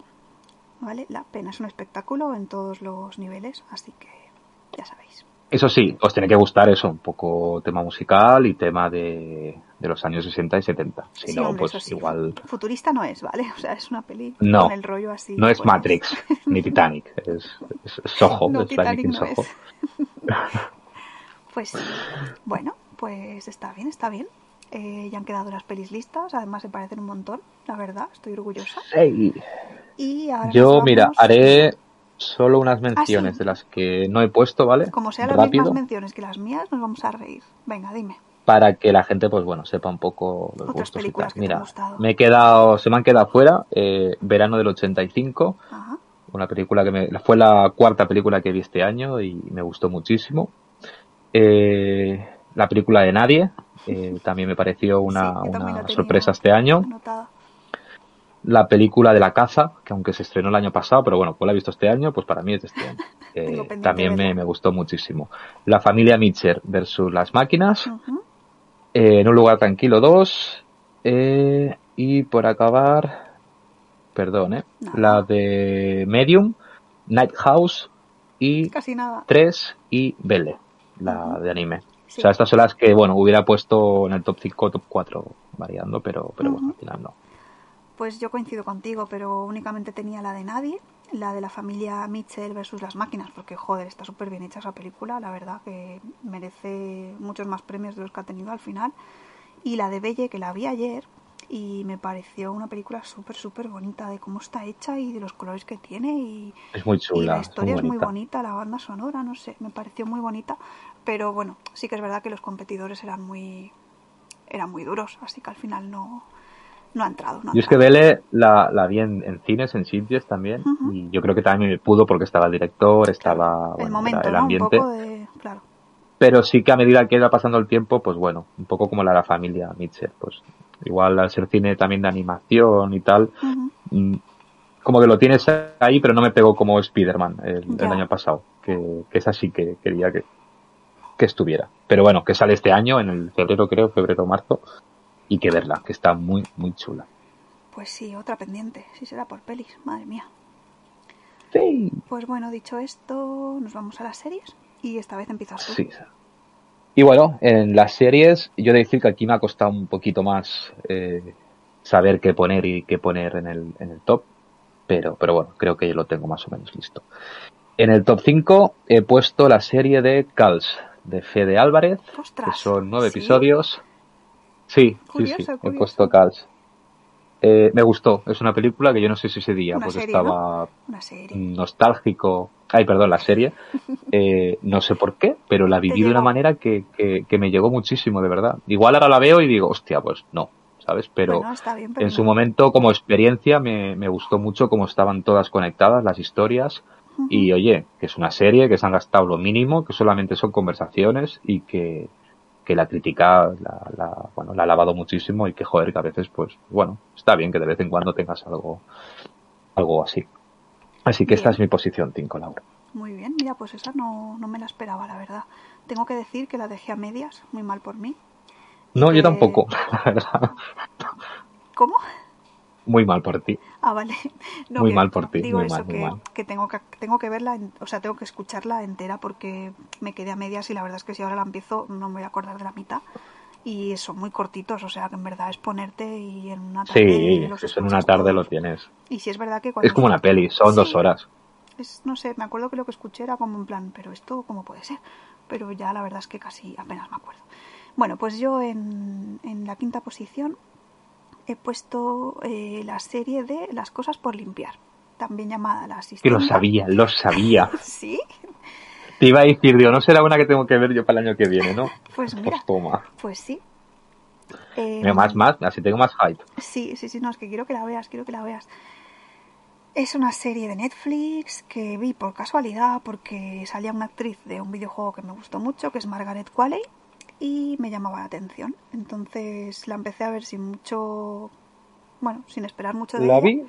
Vale la pena. Es un espectáculo en todos los niveles, así que ya sabéis. Eso sí, os tiene que gustar eso, un poco tema musical y tema de, de los años 60 y 70. Si Sí, no, hombre, pues sí. igual Futurista no es, ¿vale? [LAUGHS] O sea, es una peli No, con el rollo así. no es pues, Matrix [LAUGHS] ni Titanic, es, es Soho, No, es Titanic no Soho. es. [LAUGHS] Pues sí. Bueno, pues está bien, está bien. Eh, ya han quedado las pelis listas, además se parecen un montón, la verdad, estoy orgullosa. Y ahora Yo, mira, haré solo unas menciones Ah, sí. de las que no he puesto, ¿vale? Como sean las Rápido. mismas menciones que las mías, nos vamos a reír. Venga, dime. para que la gente, pues bueno, sepa un poco los Otras gustos y tal. películas te han Mira, gustado. me he quedado, se me han quedado fuera, eh, Verano del 85, Ajá. una película que me, fue la cuarta película que vi este año y me gustó muchísimo. Eh, la película de Nadie, eh, también me pareció una, Sí, una sorpresa este año. La película de La Caza, que aunque se estrenó el año pasado, pero bueno, pues la he visto este año, pues para mí es de este año. [LAUGHS] Eh, también me, me gustó muchísimo. La familia Mitchell versus las máquinas. Eh, en un lugar tranquilo 2. eh, y por acabar, perdón, eh, la de Medium, Night House y Casi nada. 3 y Belle, la de anime. Sí. O sea, estas son las que, bueno, hubiera puesto en el top 5 top 4 variando, pero, pero bueno, al final no. Pues yo coincido contigo, pero únicamente tenía la de nadie, la de la familia Mitchell versus las máquinas, porque joder, está súper bien hecha esa película, la verdad que merece muchos más premios de los que ha tenido al final. Y la de Belle, que la vi ayer, y me pareció una película súper, súper bonita de cómo está hecha y de los colores que tiene y, Es muy y chula, la historia es muy bonita. bonita, la banda sonora, no sé, me pareció muy bonita, pero bueno, sí que es verdad que los competidores eran muy eran muy duros, así que al final no no ha entrado. No ha Yo es que. Belle la, la vi en, en cines, en sitios también, y yo creo que también me pudo porque estaba el director, estaba el bueno, momento, era el ¿no? ambiente. Un poco de claro. Pero sí que a medida que iba pasando el tiempo, pues bueno, un poco como la de la familia Mitchell, pues igual al ser cine también de animación y tal, mm, como que lo tienes ahí, pero no me pegó como Spider-Man el, año pasado, que, que esa sí que quería que, que estuviera. Pero bueno, que sale este año, en el febrero creo, febrero-marzo, y que verla, que está muy, muy chula. Pues sí, otra pendiente, si será por pelis, madre mía. Sí. Pues bueno, dicho esto, nos vamos a las series y esta vez empiezas tú. Sí. Y bueno, en las series, yo he de decir que aquí me ha costado un poquito más eh, saber qué poner y qué poner en el, en el top, pero, pero bueno, creo que yo lo tengo más o menos listo. En el top 5 he puesto la serie de Cals, de Fede Álvarez, Ostras, que son nueve ¿sí? episodios. Sí, sí, sí, he puesto Cals. Eh, me gustó, es una película que yo no sé si ese día Una pues serie, estaba Una serie. nostálgico. Ay, perdón, la serie. [LAUGHS] Eh, no sé por qué, pero la viví de una manera que, que, que me llegó muchísimo, de verdad. Igual ahora la veo y digo, hostia, pues no. ¿sabes? Pero Bueno, está bien, pero en su momento, como experiencia, me, me gustó mucho cómo estaban todas conectadas las historias. Y oye, que es una serie que se han gastado lo mínimo, que solamente son conversaciones y que, que la crítica la, la- bueno, la ha lavado muchísimo y que joder, que a veces, pues, bueno, está bien que de vez en cuando tengas algo, algo así. Así que esta es mi posición, Cinco Laura. Muy bien, mira, pues esa no, no me la esperaba, la verdad. Tengo que decir que la dejé a medias, muy mal por mí. No, que- yo tampoco, [LAUGHS] la verdad. ¿Cómo? Muy mal por ti. Ah, vale. [LAUGHS] No, Muy que- mal por ti, Digo muy eso, mal, muy que, mal. que tengo que tengo que verla, en- o sea, tengo que escucharla entera porque me quedé a medias y la verdad es que si ahora la empiezo no me voy a acordar de la mitad. Y son muy cortitos, o sea, que en verdad es ponerte y en una tarde Sí, eso en una tarde todos. lo tienes. Y si es verdad que cuando... Es como una peli, son Sí. dos horas. Es, no sé, me acuerdo que lo que escuché era como en plan, pero esto cómo puede ser. Pero ya la verdad es que casi apenas me acuerdo. Bueno, pues yo en, en la quinta posición he puesto eh, la serie de Las cosas por limpiar, también llamada La Que Asistenta. lo sabía, lo sabía. [LAUGHS] Sí, Te iba a decir, digo, no será una que tengo que ver yo para el año que viene, ¿no? [LAUGHS] pues mira, Pues toma. pues sí. Eh, Mira, más, más, así tengo más hype. Sí, sí, sí, no, es que quiero que la veas, quiero que la veas. Es una serie de Netflix que vi por casualidad porque salía una actriz de un videojuego que me gustó mucho, que es Margaret Qualley, y me llamaba la atención. Entonces la empecé a ver sin mucho, bueno, sin esperar mucho de La ella. vi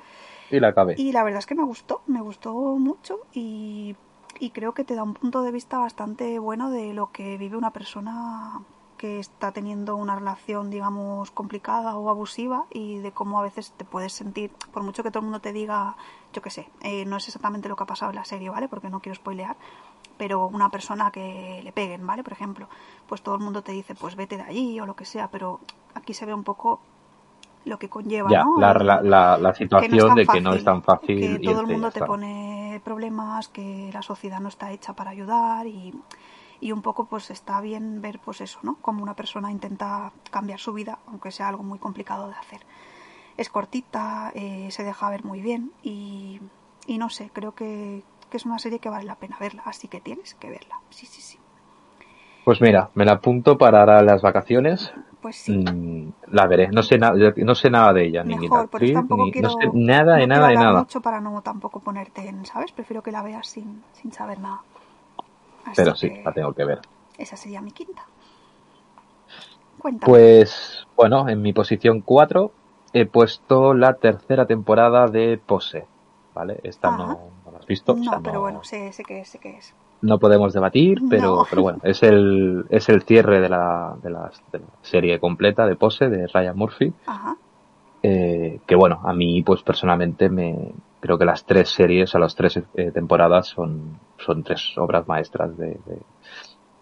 y la acabé. Y la verdad es que me gustó, me gustó mucho y, y creo que te da un punto de vista bastante bueno de lo que vive una persona que está teniendo una relación, digamos, complicada o abusiva y de cómo a veces te puedes sentir, por mucho que todo el mundo te diga, yo qué sé, eh, no es exactamente lo que ha pasado en la serie, ¿vale? Porque no quiero spoilear, pero una persona que le peguen, ¿vale? Por ejemplo, pues todo el mundo te dice, pues vete de allí o lo que sea, pero aquí se ve un poco lo que conlleva, Ya, ¿no? la, la, la, la situación tan de que no es tan fácil. que todo el irte, mundo te está. pone problemas, que la sociedad no está hecha para ayudar y, y un poco pues está bien ver pues eso, ¿no? Como una persona intenta cambiar su vida, aunque sea algo muy complicado de hacer. Es cortita, eh, se deja ver muy bien y, y no sé, creo que, que es una serie que vale la pena verla, así que tienes que verla. Sí, sí, sí. Pues mira, me la apunto para ahora las vacaciones. Pues sí. Mm, la veré. No sé, nada no sé nada de ella, ni ni la Mejor, eso actriz, tampoco ni- quiero. no sé nada de no nada de nada. mucho para no tampoco ponerte en, ¿sabes? Prefiero que la veas sin, sin saber nada. Así Pero sí, la tengo que ver. Esa sería mi quinta. Cuéntame. Pues bueno, en mi posición 4 he puesto la tercera temporada de Pose. ¿Vale? Esta Ajá. no, no la has visto. o no, pero no- bueno, sé, sé que es, sé que es. no podemos debatir, pero, No. pero bueno, es el, [LAUGHS] es el cierre de la, de, la, de la serie completa de Pose de Ryan Murphy. Ajá. eh, que bueno, a mí pues personalmente me creo que las tres series, o las tres eh, temporadas son, son tres obras maestras de, de,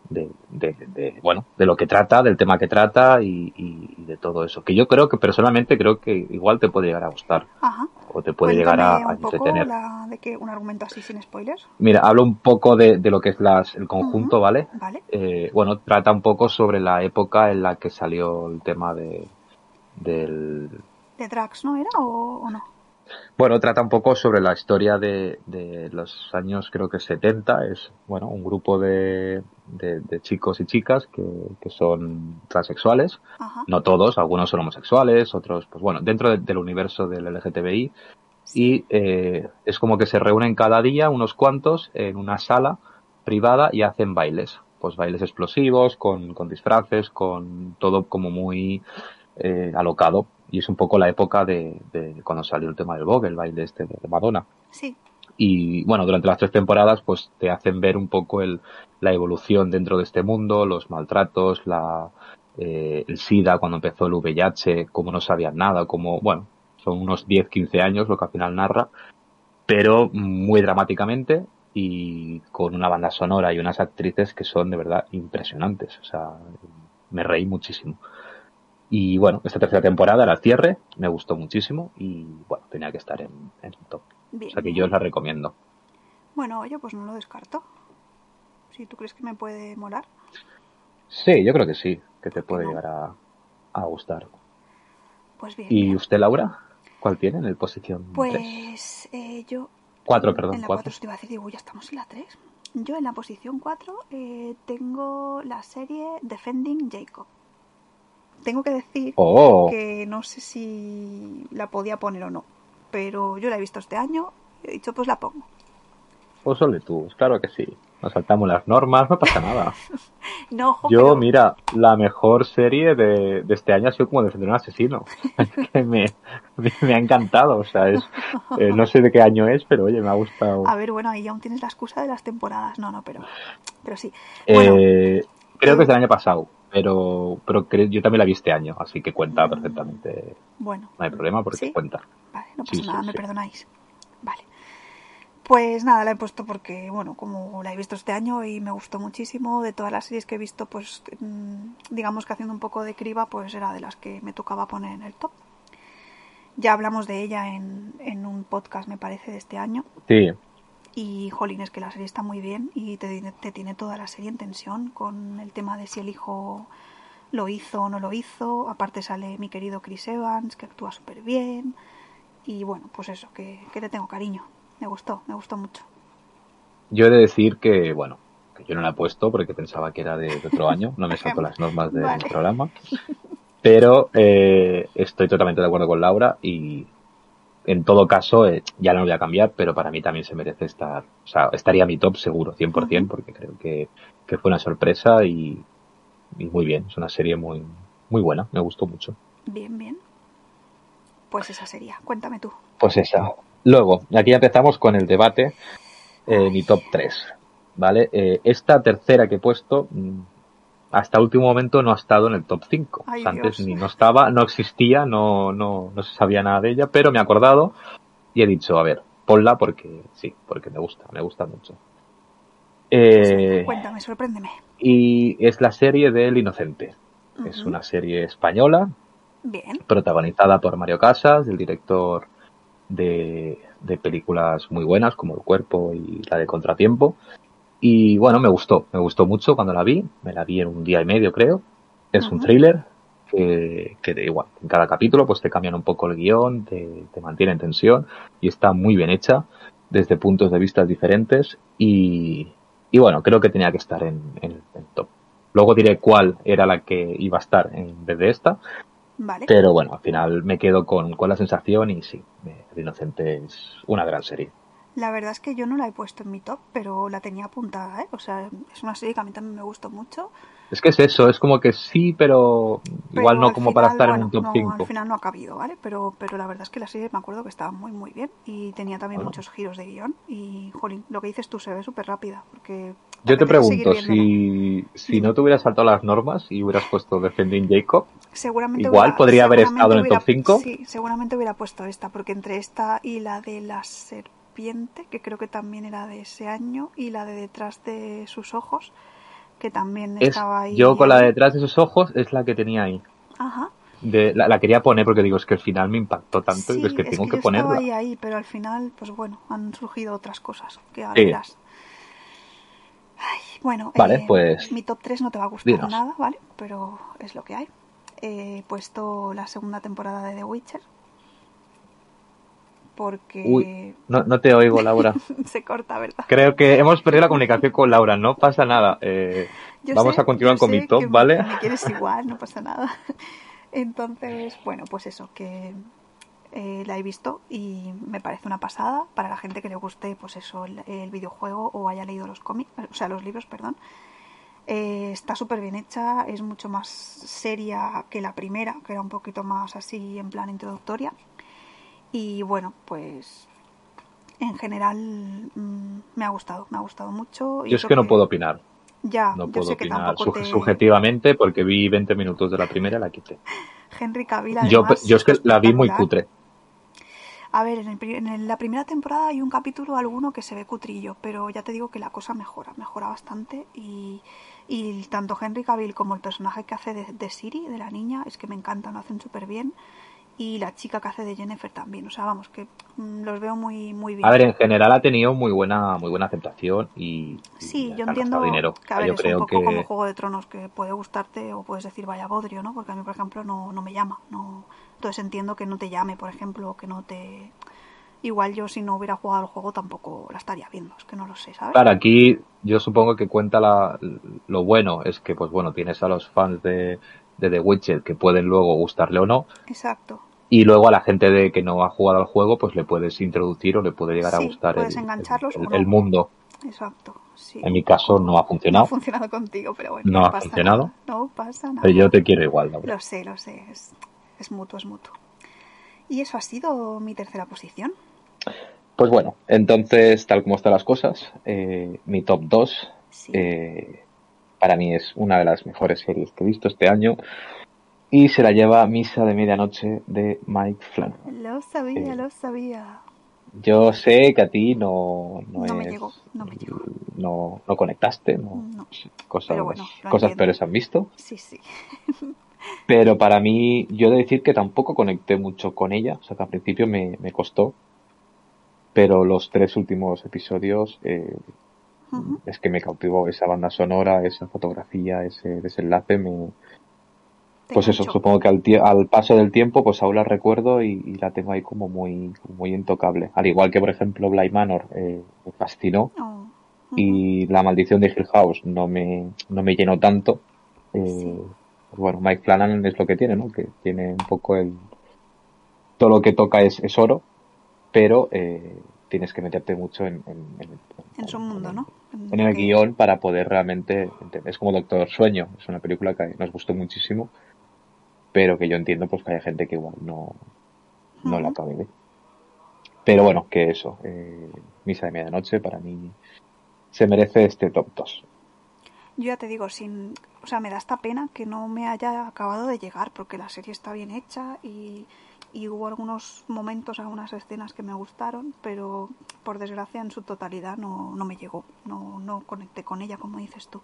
de, de- de, bueno, de lo que trata, del tema que trata y, y- de todo eso. Que yo creo que personalmente creo que igual te puede llegar a gustar Ajá. o te puede llegar a, a un poco entretener. la, de que un argumento así sin spoilers. Mira, hablo un poco de, de lo que es las, el conjunto. ¿vale? Vale. Eh, bueno, trata un poco sobre la época en la que salió el tema de, del, De Drax, ¿no era o, o no? Bueno, trata un poco sobre la historia de, de los años, creo que 70. Es, bueno, un grupo de, de, de chicos y chicas que, que son transexuales. Ajá. No todos, algunos son homosexuales, otros, pues bueno, dentro de- del universo del LGTBI. Y eh, es como que se reúnen cada día unos cuantos en una sala privada y hacen bailes. Pues bailes explosivos, con, con disfraces, con todo como muy eh, alocado. Y es un poco la época de, de cuando salió el tema del Vogue, el baile este de Madonna. Sí. Y bueno, durante las tres temporadas pues te hacen ver un poco el, la evolución dentro de este mundo, los maltratos, la, eh, el SIDA cuando empezó el VIH, cómo no sabían nada, como, bueno, son unos 10, 15 años lo que al final narra, pero muy dramáticamente y con una banda sonora y unas actrices que son de verdad impresionantes. O sea, me reí muchísimo. Y bueno, esta tercera temporada el cierre, me gustó muchísimo y bueno, tenía que estar en, en el top. Bien. O sea que yo os la recomiendo. Bueno, oye, pues no lo descarto. Si tú crees que me puede molar. Sí, yo creo que sí, que te puede no? llegar a, a gustar. Pues bien. ¿Y usted, Laura? ¿Cuál tiene en el posición 3? Pues eh, yo. Cuatro, en- perdón, En la cuatro. 4 te iba a decir, digo, ya estamos en la 3. Yo en la posición 4 eh, tengo la serie Defending Jacob. tengo que decir Oh, que no sé si la podía poner o no, pero yo la he visto este año y he dicho, pues la pongo. pues solo tú, claro que sí. Nos saltamos las normas, no pasa nada. [LAUGHS] No, ojo, Yo, pero- mira, la mejor serie de, de este año ha sido como Defender un asesino. [LAUGHS] que me, me, me ha encantado, o sea, es, eh, no sé de qué año es, pero oye, me ha gustado. A ver, bueno, ahí aún tienes la excusa de las temporadas. No, no, pero, pero sí. Bueno, Eh, creo que es del año pasado, pero, pero yo también la vi este año, así que cuenta perfectamente. bueno, No hay problema porque ¿Sí? cuenta. vale, no pasa sí, nada, me perdonáis. Vale. Pues nada, la he puesto porque, bueno, como la he visto este año y me gustó muchísimo, de todas las series que he visto, pues mm, digamos que haciendo un poco de criba, pues era de las que me tocaba poner en el top. Ya hablamos de ella en, en un podcast, me parece, de este año. Sí, Y, jolín, es que la serie está muy bien y te, te tiene toda la serie en tensión con el tema de si el hijo lo hizo o no lo hizo. Aparte sale mi querido Chris Evans, que actúa súper bien. Y bueno, pues eso, que, que le tengo cariño. Me gustó, me gustó mucho. yo he de decir que, bueno, que yo no la he puesto porque pensaba que era de, de otro año, no me salto las normas del [LAUGHS] Vale. programa. Pero eh, estoy totalmente de acuerdo con Laura y en todo caso, eh, ya no lo voy a cambiar, pero para mí también se merece estar, o sea, estaría mi top seguro, 100%, Ujú. porque creo que, que fue una sorpresa y, y muy bien, es una serie muy, muy buena, me gustó mucho. Bien, bien. Pues esa sería. Cuéntame tú. Pues esa. Luego, aquí empezamos con el debate, eh, mi top 3, ¿vale? Eh, esta tercera que he puesto, mm, hasta último momento no ha estado en el top 5. Ay, O sea, antes Dios. ni no estaba, no existía, no, no, no se sabía nada de ella, pero me he acordado y he dicho, a ver, ponla porque sí, porque me gusta, me gusta mucho. Eh, Cuéntame, sorpréndeme. y es la serie del Inocente. Es una serie española, Bien. protagonizada por Mario Casas, el director de, de películas muy buenas como El Cuerpo y la de Contratiempo. Y bueno, me gustó, me gustó mucho cuando la vi, me la vi en un día y medio creo. Es un thriller que, que de igual, en cada capítulo pues te cambian un poco el guion, te, te mantiene en tensión y está muy bien hecha desde puntos de vista diferentes y, y bueno, creo que tenía que estar en, en el top. Luego diré cuál era la que iba a estar en vez de esta, Vale. pero bueno, al final me quedo con, con la sensación y sí, me- El Inocente es una gran serie. La verdad es que yo no la he puesto en mi top, pero la tenía apuntada, ¿eh? O sea, es una serie que a mí también me gustó mucho. Es que es eso, es como que sí, pero igual Pero no al como para final, estar en bueno, un top no, 5. Al final no ha cabido, ¿vale? Pero, pero la verdad es que la serie me acuerdo que estaba muy, muy bien y tenía también Bueno. muchos giros de guion. Y, jolín, lo que dices tú se ve súper rápida, porque... Yo te pregunto, si, si no te hubieras saltado las normas y hubieras puesto Defending Jacob, Seguramente igual hubiera- podría haber seguramente estado en el hubiera- top 5. Sí, seguramente hubiera puesto esta, porque entre esta y la de la serpiente, que creo que también era de ese año, y la de detrás de sus ojos, que también es, estaba ahí. yo con la de detrás de sus ojos es la que tenía ahí. Ajá. De, la, la quería poner porque digo, es que el final me impactó tanto y es que tengo que yo ponerla. estaba ahí, ahí, pero al final, pues bueno, han surgido otras cosas que ahora Sí. verás. Ay, bueno, Vale, eh, pues, mi top 3 no te va a gustar dinos. nada, ¿vale? Pero es lo que hay. He puesto la segunda temporada de The Witcher. Porque Uy, no, no te oigo, Laura. [LAUGHS] se corta, ¿verdad? Creo que hemos perdido la comunicación con Laura, no pasa nada. Eh, vamos sé- a continuar con mi top, que me- ¿vale? Me quieres igual, no pasa nada. [LAUGHS] Entonces, bueno, pues eso, que eh, la he visto y me parece una pasada para la gente que le guste, pues eso, el, el videojuego o haya leído los cómics, o sea, los libros, perdón. Eh, está súper bien hecha, es mucho más seria que la primera, que era un poquito más así en plan introductoria. Y bueno, pues en general mm, me ha gustado, me ha gustado mucho. y Yo es que no puedo opinar. Ya, No yo puedo sé que opinar tampoco suje- te... subjetivamente porque vi 20 minutos de la primera y la quité. [LAUGHS] Henry Cavill, Yo, además, yo es que la vi muy cutre. A ver, en, el en el- la primera temporada hay un capítulo alguno que se ve cutrillo, pero ya te digo que la cosa mejora, mejora bastante y, y tanto Henry Cavill como el personaje que hace de, de Siri, de la niña, es que me encantan, lo hacen súper bien y la chica que hace de Jennifer también, o sea, vamos, que mm, los veo muy muy bien. A ver, en general ha tenido muy buena muy buena aceptación y, Sí, yo entiendo dinero. que a ver, yo es un poco que como Juego de Tronos que puede gustarte o puedes decir vaya bodrio, ¿no? Porque a mí, por ejemplo, no, no me llama. no Entonces entiendo que no te llame, por ejemplo, o que no te... Igual yo si no hubiera jugado al juego tampoco la estaría viendo, es que no lo sé, ¿sabes? Claro, aquí yo supongo que cuenta la, lo bueno, es que pues bueno, tienes a los fans de, de The Witcher que pueden luego gustarle o no. Exacto. Y luego a la gente de que no ha jugado al juego, pues le puedes introducir o le puede llegar Sí, a gustar puedes el, engancharlos el- o no. el mundo. Exacto. Sí. En mi caso no ha No funcionado, ha funcionado contigo, pero bueno. No ha pasa funcionado. nada. No pasa nada. pero yo te quiero igual, Laura. Lo sé, lo sé. Es, es mutuo, es mutuo. Y eso ha sido mi tercera posición. Pues bueno, entonces, tal como están las cosas, eh, mi top 2 Sí. eh, para mí es una de las mejores series que he visto este año y se la lleva Misa de Medianoche de Mike Flanagan. Lo sabía, eh, lo sabía. Yo sé que a ti no, no, No me es- llegó, no me llegó. no, no conectaste, no, No. cosas, bueno, cosas peores han visto, Sí, sí. [LAUGHS] pero para mí, yo he de decir que tampoco conecté mucho con ella, o sea que al principio me, me costó, pero los tres últimos episodios eh, Es que me cautivó esa banda sonora, esa fotografía, ese desenlace, me, pues eso, supongo que al, al paso del tiempo, pues aún la recuerdo y, y la tengo ahí como muy, muy intocable. Al igual que, por ejemplo, Bly Manor eh, me fascinó Oh. Y La Maldición de Hill House no me, no me llenó tanto. Eh, Sí. pues bueno, Mike Flanagan es lo que tiene, ¿no? Que tiene un poco el... Todo lo que toca es, es oro, pero eh, tienes que meterte mucho en, en, en- En su mundo, ¿no? en el guion para poder realmente entender. Es como Doctor Sueño, es una película que nos gustó muchísimo, pero que yo entiendo pues que hay gente que igual no, no la acabe de. Pero bueno, que eso, eh, Misa de Medianoche para mí se merece este top 2. Yo ya te digo, sin, o sea, me da esta pena que no me haya acabado de llegar porque la serie está bien hecha y, y hubo algunos momentos, algunas escenas que me gustaron, pero por desgracia en su totalidad no, no me llegó, no, no conecté con ella como dices tú.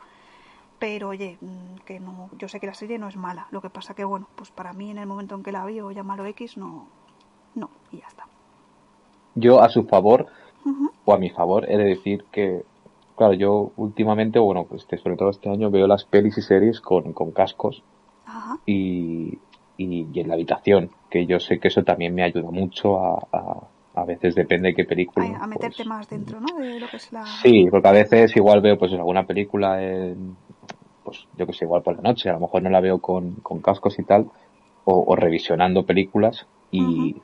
Pero oye, mm, que no, yo sé que la serie no es mala, lo que pasa que bueno, pues para mí en el momento en que la vi o llámalo X, no, no, y ya está. Yo a su favor o a mi favor he de decir que, claro, yo últimamente, bueno, pues este- sobre todo este año veo las pelis y series con, con cascos Ajá, y, y, y en la habitación, que yo sé que eso también me ayuda mucho a, a, a veces depende de qué película. a, a meterte pues, más dentro, ¿no? De lo que es la... Sí, porque a veces igual veo pues alguna película en, pues yo que sé, igual por la noche, a lo mejor no la veo con, con cascos y tal, o, o revisionando películas y,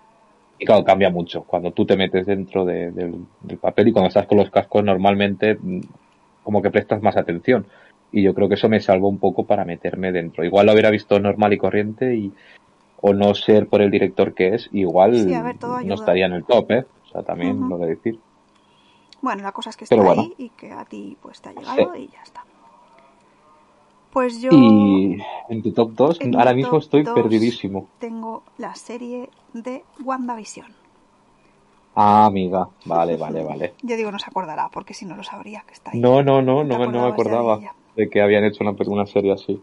y claro, cambia mucho. Cuando tú te metes dentro de- del, del papel y cuando estás con los cascos normalmente mm, como que prestas más atención. Y yo creo que eso me salvó un poco para meterme dentro. Igual lo hubiera visto normal y corriente y o no ser por el director que es, igual Sí, ver, no estaría en el top, ¿eh? O sea, también lo de decir. Bueno, la cosa es que está bueno. ahí y que a ti pues te ha llegado y ya está. Pues yo Y en tu top 2, en ahora mi mismo estoy perdidísimo. tengo la serie de WandaVision. Ah, amiga. Vale, vale, vale. [LAUGHS] Yo digo, no se acordará, porque si no lo sabría que está ahí. No, no, no, ¿Te no, me- no me acordaba? De que habían hecho una, serie así.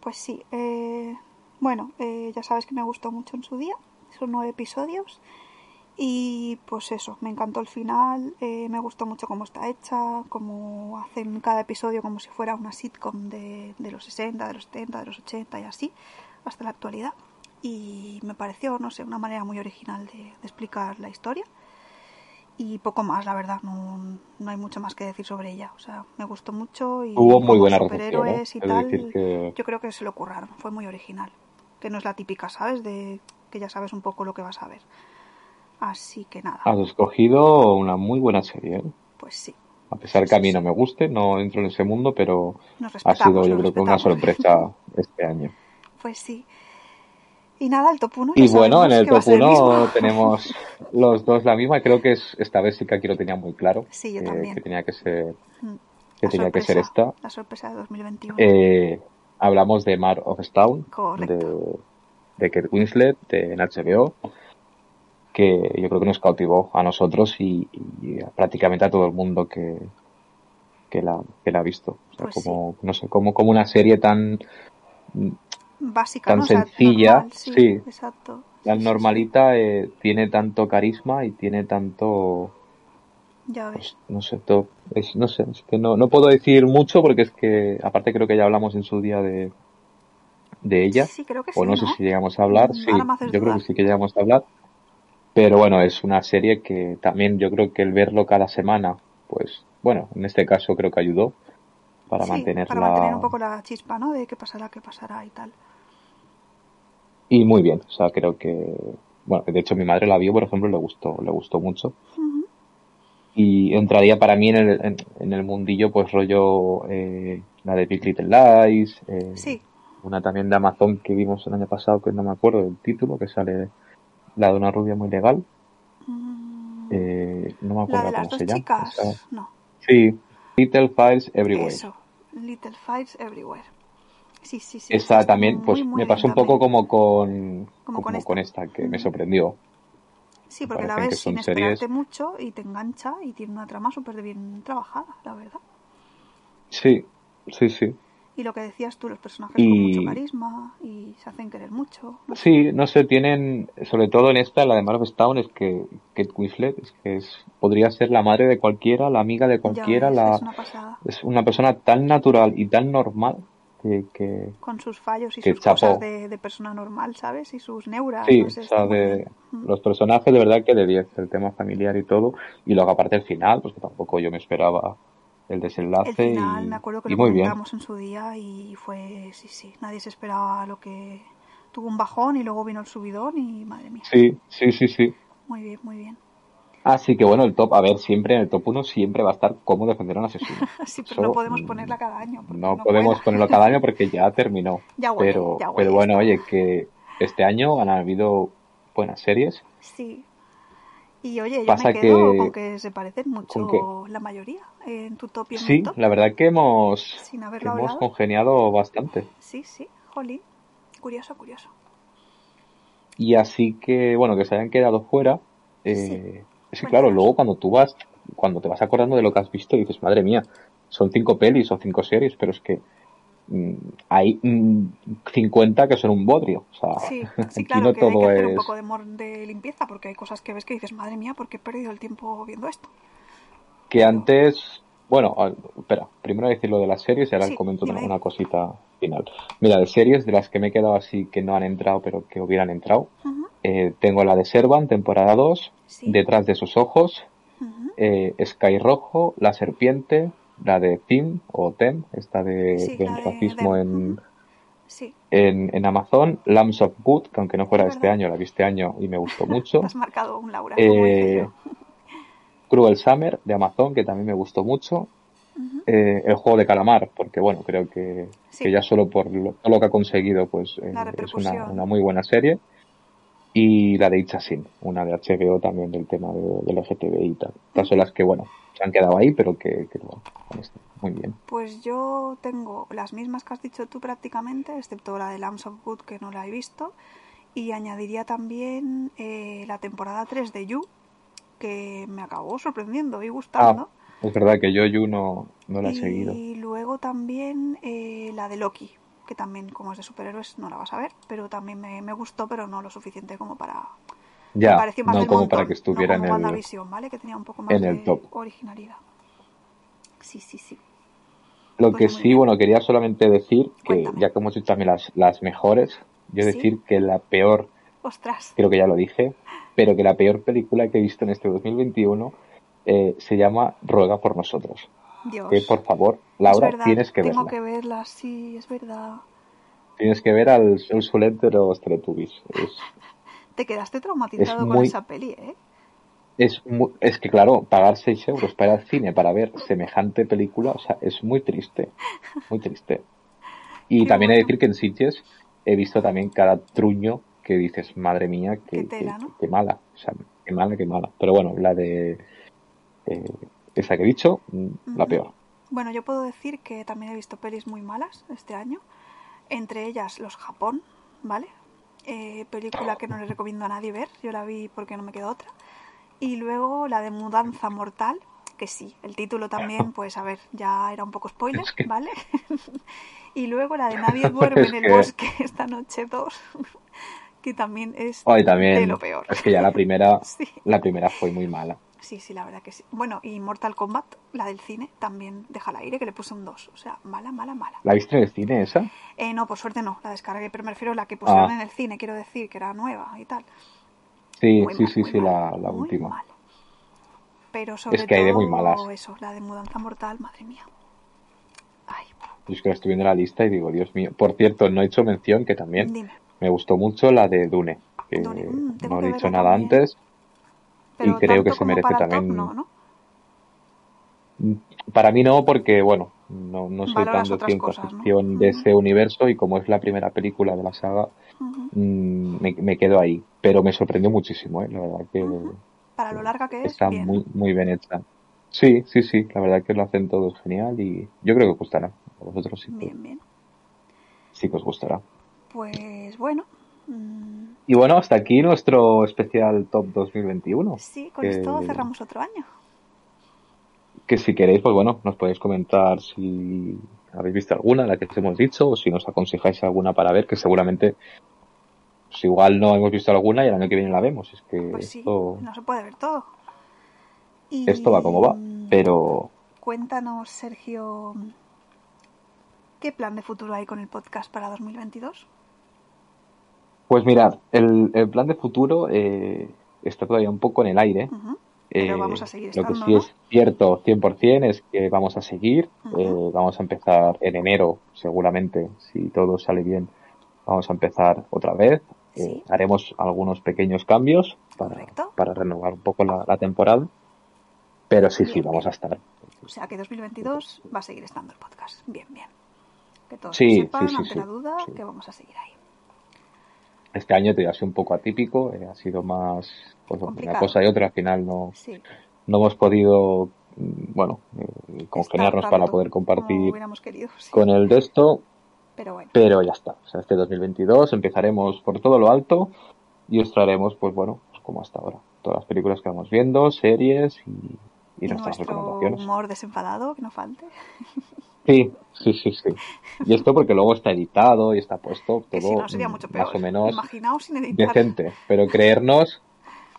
Pues sí, eh, bueno, eh, ya sabes que me gustó mucho en su día, son nueve episodios y pues eso, me encantó el final, eh, me gustó mucho cómo está hecha, cómo hacen cada episodio como si fuera una sitcom de, los 60, de los 70, de los 80 y así, hasta la actualidad. Y me pareció, no sé, una manera muy original de explicar la historia. Y poco más, la verdad, no, no hay mucho más que decir sobre ella. O sea, me gustó mucho y Hubo muy buena superhéroes ¿eh? y Es tal, decir que- yo creo que se lo curraron, fue muy original. Que no es la típica, ¿sabes? De que ya sabes un poco lo que vas a ver. Así que nada, Has escogido una muy buena serie, ¿eh? pues sí, A pesar que a mí no me guste, no entro en ese mundo, pero ha sido yo creo que una sorpresa este año. Pues sí. Y nada, el top 1. Y bueno, en el top 1 [LAUGHS] tenemos los dos la misma. Creo que es esta vez sí que aquí lo tenía muy claro. Sí, yo eh, también. Que tenía que ser, Mm, que la tenía que ser esta. La sorpresa de 2021. Eh, hablamos de Mar of Stone, Correcto. de, de Kate Winslet, de HBO, que yo creo que nos cautivó a nosotros y, y a prácticamente a todo el mundo que, que, la, que la ha visto. O sea, Pues como, no sé, como, como una serie tan, Básica, tan ¿no? O sea, sencilla, normal, sí, sí. Exacto. sí, normalita, eh, tiene tanto carisma y tiene tanto. Ya ves. pues, no sé, es, no sé, es que no, no puedo decir mucho porque es que, aparte creo que ya hablamos en su día de, de ella. Sí, creo que o sí, no, sé si llegamos a hablar, Mm, sí, yo creo que sí que llegamos a hablar. Pero bueno, es una serie que también yo creo que el verlo cada semana, pues bueno, en este caso creo que ayudó para Sí, mantenerla. para mantener un poco la chispa, ¿no? De qué pasará, qué pasará y tal. Y muy bien, o sea, creo que, bueno, de hecho mi madre la vio, por ejemplo, le gustó, le gustó mucho. Y entraría para mí en el, en, en el mundillo, pues rollo, eh, la de Big Little Lies, eh, Sí, una también de Amazon que vimos el año pasado, que no me acuerdo del título, que sale la de una rubia muy legal. Mm, Eh, no me la acuerdo de las cómo dos se llama. chicas. No, Sí, Little Fires Everywhere. eso. Little Fights Everywhere. Sí, sí, sí. Esa también, muy, pues muy me pasó un poco como con, Como con como esta. con esta, que me sorprendió. Sí, porque la ves sin son series- esperarte mucho y te engancha y tiene una trama súper bien trabajada, la verdad. Sí, sí, sí. Y lo que decías tú, los personajes con Y- mucho carisma y se hacen querer mucho. no. Sí, no sé, tienen, sobre todo en esta, la de Man of Stone, es que Kate Winslet es que es, podría ser la madre de cualquiera, la amiga de Ya cualquiera, ves, la, es una pasada. es una persona tan natural y tan normal que Con sus fallos y sus cosas de, de persona normal, ¿sabes? Y sus neuras. sí, no sé, o sea, de. Mm. los personajes de verdad que de 10, el tema familiar y todo, y luego aparte el final, pues que tampoco yo me esperaba el desenlace El final, y, me acuerdo que lo comentamos en su día y fue, sí, sí, nadie se esperaba lo que... Tuvo un bajón y luego vino el subidón y madre mía. Sí, sí, sí, sí. Muy bien, muy bien. Así que bueno, el top, a ver, siempre en el top 1 siempre va a estar cómo defender a un asesino. [LAUGHS] Sí, pero no podemos mm, ponerla cada año. porque No no podemos ponerlo cada año porque ya terminó. [LAUGHS] Ya huele, pero, ya pero bueno, oye, que este año han habido buenas series. Sí. Y oye, yo Pasa me quedo que- con que se parecen mucho la mayoría en tu top y en Sí, mi top. la verdad que hemos, Sin que haberlo hemos congeniado bastante. Sí, sí, jolín. Curioso, curioso. Y así que, bueno, que se hayan quedado fuera. Eh, Sí. Es que Cuéntanos. claro, luego cuando tú vas, cuando te vas acordando de lo que has visto, dices, madre mía, son cinco pelis o cinco series, pero es que mm, hay mm, 50 que son un bodrio. O sea, Sí, [LAUGHS] sí, claro, no que hay que todo hacer un poco de, mor- de limpieza porque hay cosas que ves que dices, madre mía, ¿por qué he perdido el tiempo viendo esto? que antes, bueno, a- espera, primero decir lo de las series y ahora Sí, comento una, una cosita final. Mira, de series de las que me he quedado así que no han entrado pero que hubieran entrado, eh, tengo la de Servan, temporada 2, Sí. Detrás de sus ojos, eh, Sky Rojo, La Serpiente, la de Tim o Tem, esta de, Sí, del de racismo en. Sí, en, en Amazon, Lambs of Good, que aunque no fuera Es este verdad. año, la vi este año y me gustó [LAUGHS] mucho. has marcado un Laura, Eh. Cruel Summer de Amazon, que también me gustó mucho. Eh, el juego de calamar, porque bueno, creo que, Sí. que ya solo por lo, todo lo que ha conseguido, pues eh, es una, muy buena serie. Y la de Itchasin, una de HBO también del tema de, del LGTBI y tal. Estas son las que, bueno, se han quedado ahí, pero que, que bueno, muy bien. Pues yo tengo las mismas que has dicho tú prácticamente, excepto la de Lambs of Good que no la he visto. Y añadiría también eh, la temporada 3 de You, que me acabó sorprendiendo y gustando. Ah, es verdad que yo, Yu, no, no la he y seguido. luego también eh, la de Loki, que también como es de superhéroes no la vas a ver, pero también me, me gustó, pero no lo suficiente como para... me Ya, pareció más no como montón, para que estuviera no en el, WandaVision, ¿vale? Que tenía un poco más en el de top. originalidad. Sí, sí, sí. Lo Pues que sí, bien. bueno, quería solamente decir que, Cuéntame. ya que hemos dicho también las, las mejores, yo Sí. decir que la peor Ostras, creo que ya lo dije, pero que la peor película que he visto en este 2021 eh, se llama Ruega por nosotros. Dios. Que por favor, Laura, verdad, tienes que Tengo verla. que verla, sí, es verdad. Tienes que ver al Sol Solet de los Teletubbies. Es, [LAUGHS] Te quedaste traumatizado Es con muy- esa peli, ¿eh? es, mu- es que, claro, pagar 6 euros para al cine para ver semejante película, o sea, es muy triste. Muy triste. Y Qué también he de bueno. decir que en Sitges he visto también cada truño que dices, madre mía, Qué que, tela, que- ¿no? que mala. O sea, qué mala, qué mala. Pero bueno, la de eh, esa que he dicho, mm, la peor. Bueno, yo puedo decir que también he visto pelis muy malas este año, entre ellas Los Japón, ¿vale? Eh, película que no le recomiendo a nadie ver, yo la vi porque no me quedó otra. Y luego la de Mudanza Mortal, que sí, el título también, [LAUGHS] pues a ver, ya era un poco spoiler, Es que- ¿vale? [LAUGHS] y luego la de Nadie [LAUGHS] duerme en el que- bosque esta noche 2, que también es de lo peor. Es que ya la primera, [LAUGHS] Sí. la primera fue muy mala. Sí, sí, la verdad que sí. Bueno, y Mortal Kombat, la del cine, también deja al aire, que le puse un 2. O sea, mala, mala, mala. ¿La viste en el cine esa? Eh, no, por suerte no, la descargué, pero me refiero a la que pusieron Ah. en el cine, quiero decir, que era nueva y tal. Sí, Muy sí, mal, sí, sí, la, la muy última. mal. Pero sobre que hay de muy malas. eso, la de Mudanza Mortal, madre mía. Ay, Yo es que la estoy viendo en la lista y digo, Dios mío. Por cierto, no he hecho mención que también dime. Me gustó mucho la de Dune, que Dune, mm, no he dicho nada también. antes. Pero creo que se merece para top, también- no, ¿no? Para mí no, porque bueno, no, no soy tan de ciencia ficción de ese universo y como es la primera película de la saga, mm, me, me quedo ahí. Pero me sorprendió muchísimo, ¿eh? la verdad que. Para lo larga que es, está bien. muy, muy bien hecha. Sí, sí, sí, la verdad que lo hacen todos genial y yo creo que os gustará. A vosotros sí Bien, bien. sí que os gustará. Pues bueno. mm, Y bueno, hasta aquí nuestro especial Top 2021. sí, con que- esto cerramos otro año. que si queréis, pues bueno, nos podéis comentar si habéis visto alguna, la que os hemos dicho, o si nos aconsejáis alguna para ver, que seguramente, pues igual no hemos visto alguna y el año que viene la vemos. Es que Pues sí, esto, no se puede ver todo. Y, esto va como va. Pero Cuéntanos, Sergio, ¿qué plan de futuro hay con el podcast para 2022? Pues mirad, el, el plan de futuro eh, está todavía un poco en el aire. Ujú, Pero Eh, vamos a seguir Lo que estando, sí ¿no? es cierto 100% es que vamos a seguir. Eh, vamos a empezar en enero, seguramente, si todo sale bien. Vamos a empezar otra vez. Eh, Sí. haremos algunos pequeños cambios para, para renovar un poco la, la temporada. Pero sí, sí, vamos a estar. O sea que 2022 va a seguir estando el podcast. Bien, bien. Que todos Sí, sepan, sí, sí, ante la duda, que vamos a seguir ahí. Este año te ha sido un poco atípico, eh, ha sido más pues, una cosa y otra. Al final no, Sí. no hemos podido, mm, bueno, eh, congeniarnos para poder compartir hubiéramos querido, sí. con el de esto. Pero bueno, Pero ya está. O sea, este 2022 empezaremos por todo lo alto y os traeremos, pues bueno, pues como hasta ahora. Todas las películas que vamos viendo, series y nuestras nuestro recomendaciones. humor desenfadado, que no falte. [LAUGHS] Sí, sí, sí, sí. Y esto porque luego está editado y está puesto todo si no sería mucho peor. más o menos Imaginaos sin editar. decente. Pero creernos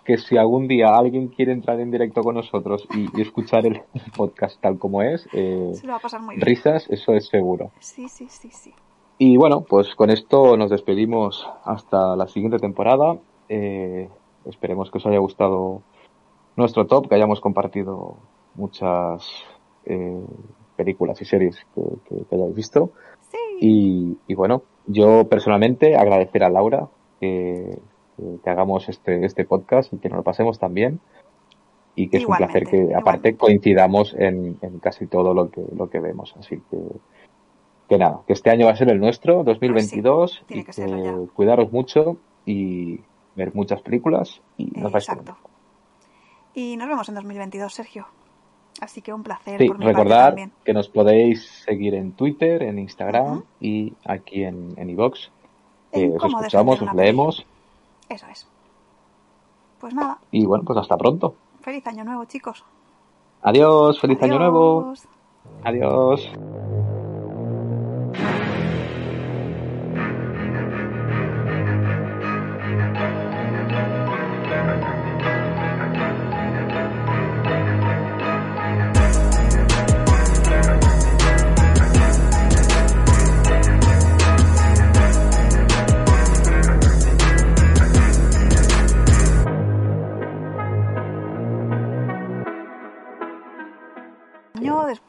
que si algún día alguien quiere entrar en directo con nosotros y, y escuchar el [LAUGHS] podcast tal como es, eh, Se lo va a pasar muy bien. risas, eso es seguro. Sí, sí, sí, sí. Y bueno, pues con esto nos despedimos hasta la siguiente temporada. Eh, esperemos que os haya gustado nuestro top, que hayamos compartido muchas eh, películas y series que, que- que hayáis visto. Sí. Y, y bueno, yo personalmente agradecer a Laura que, que- hagamos este, este podcast y que nos lo pasemos también. Y que es un placer que aparte igualmente. coincidamos en, en casi todo lo que, lo que vemos. Así que, que nada, que este año va a ser el nuestro, 2022. Pues tiene y que serlo ya. cuidaros mucho y ver muchas películas y nos vais Exacto. Y nos vemos en 2022, Sergio. Así que un placer Sí, por mi parte recordar también. que nos podéis seguir en Twitter, en Instagram y aquí en, en Que os escuchamos, os leemos Eso es. Pues nada, y bueno, pues hasta pronto. feliz año nuevo, chicos. Adiós, feliz año nuevo. Adiós.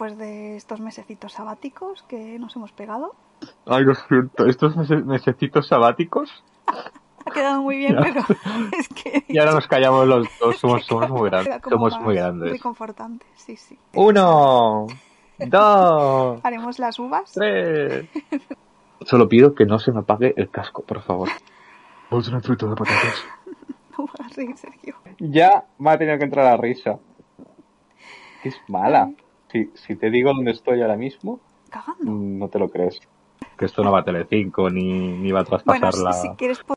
Después de estos mesecitos sabáticos que nos hemos pegado. Ay, lo siento, estos mesecitos sabáticos. Ha quedado muy bien, Ya. pero [LAUGHS] es que... Y ahora nos callamos los dos, somos, [LAUGHS] somos muy grandes. Somos muy grandes. Reconfortante, sí, sí. Uno, dos, Haremos las uvas. tres. [LAUGHS] Solo pido que no se me apague el casco, por favor. Vamos una fruta de patatas. No vas a reír, Sergio. Ya me ha tenido que entrar la risa. Que es mala. Si, si te digo dónde estoy ahora mismo, Cagando. no te lo crees. Que esto no va a Telecinco ni, ni va a traspasar Bueno, la... si, si quieres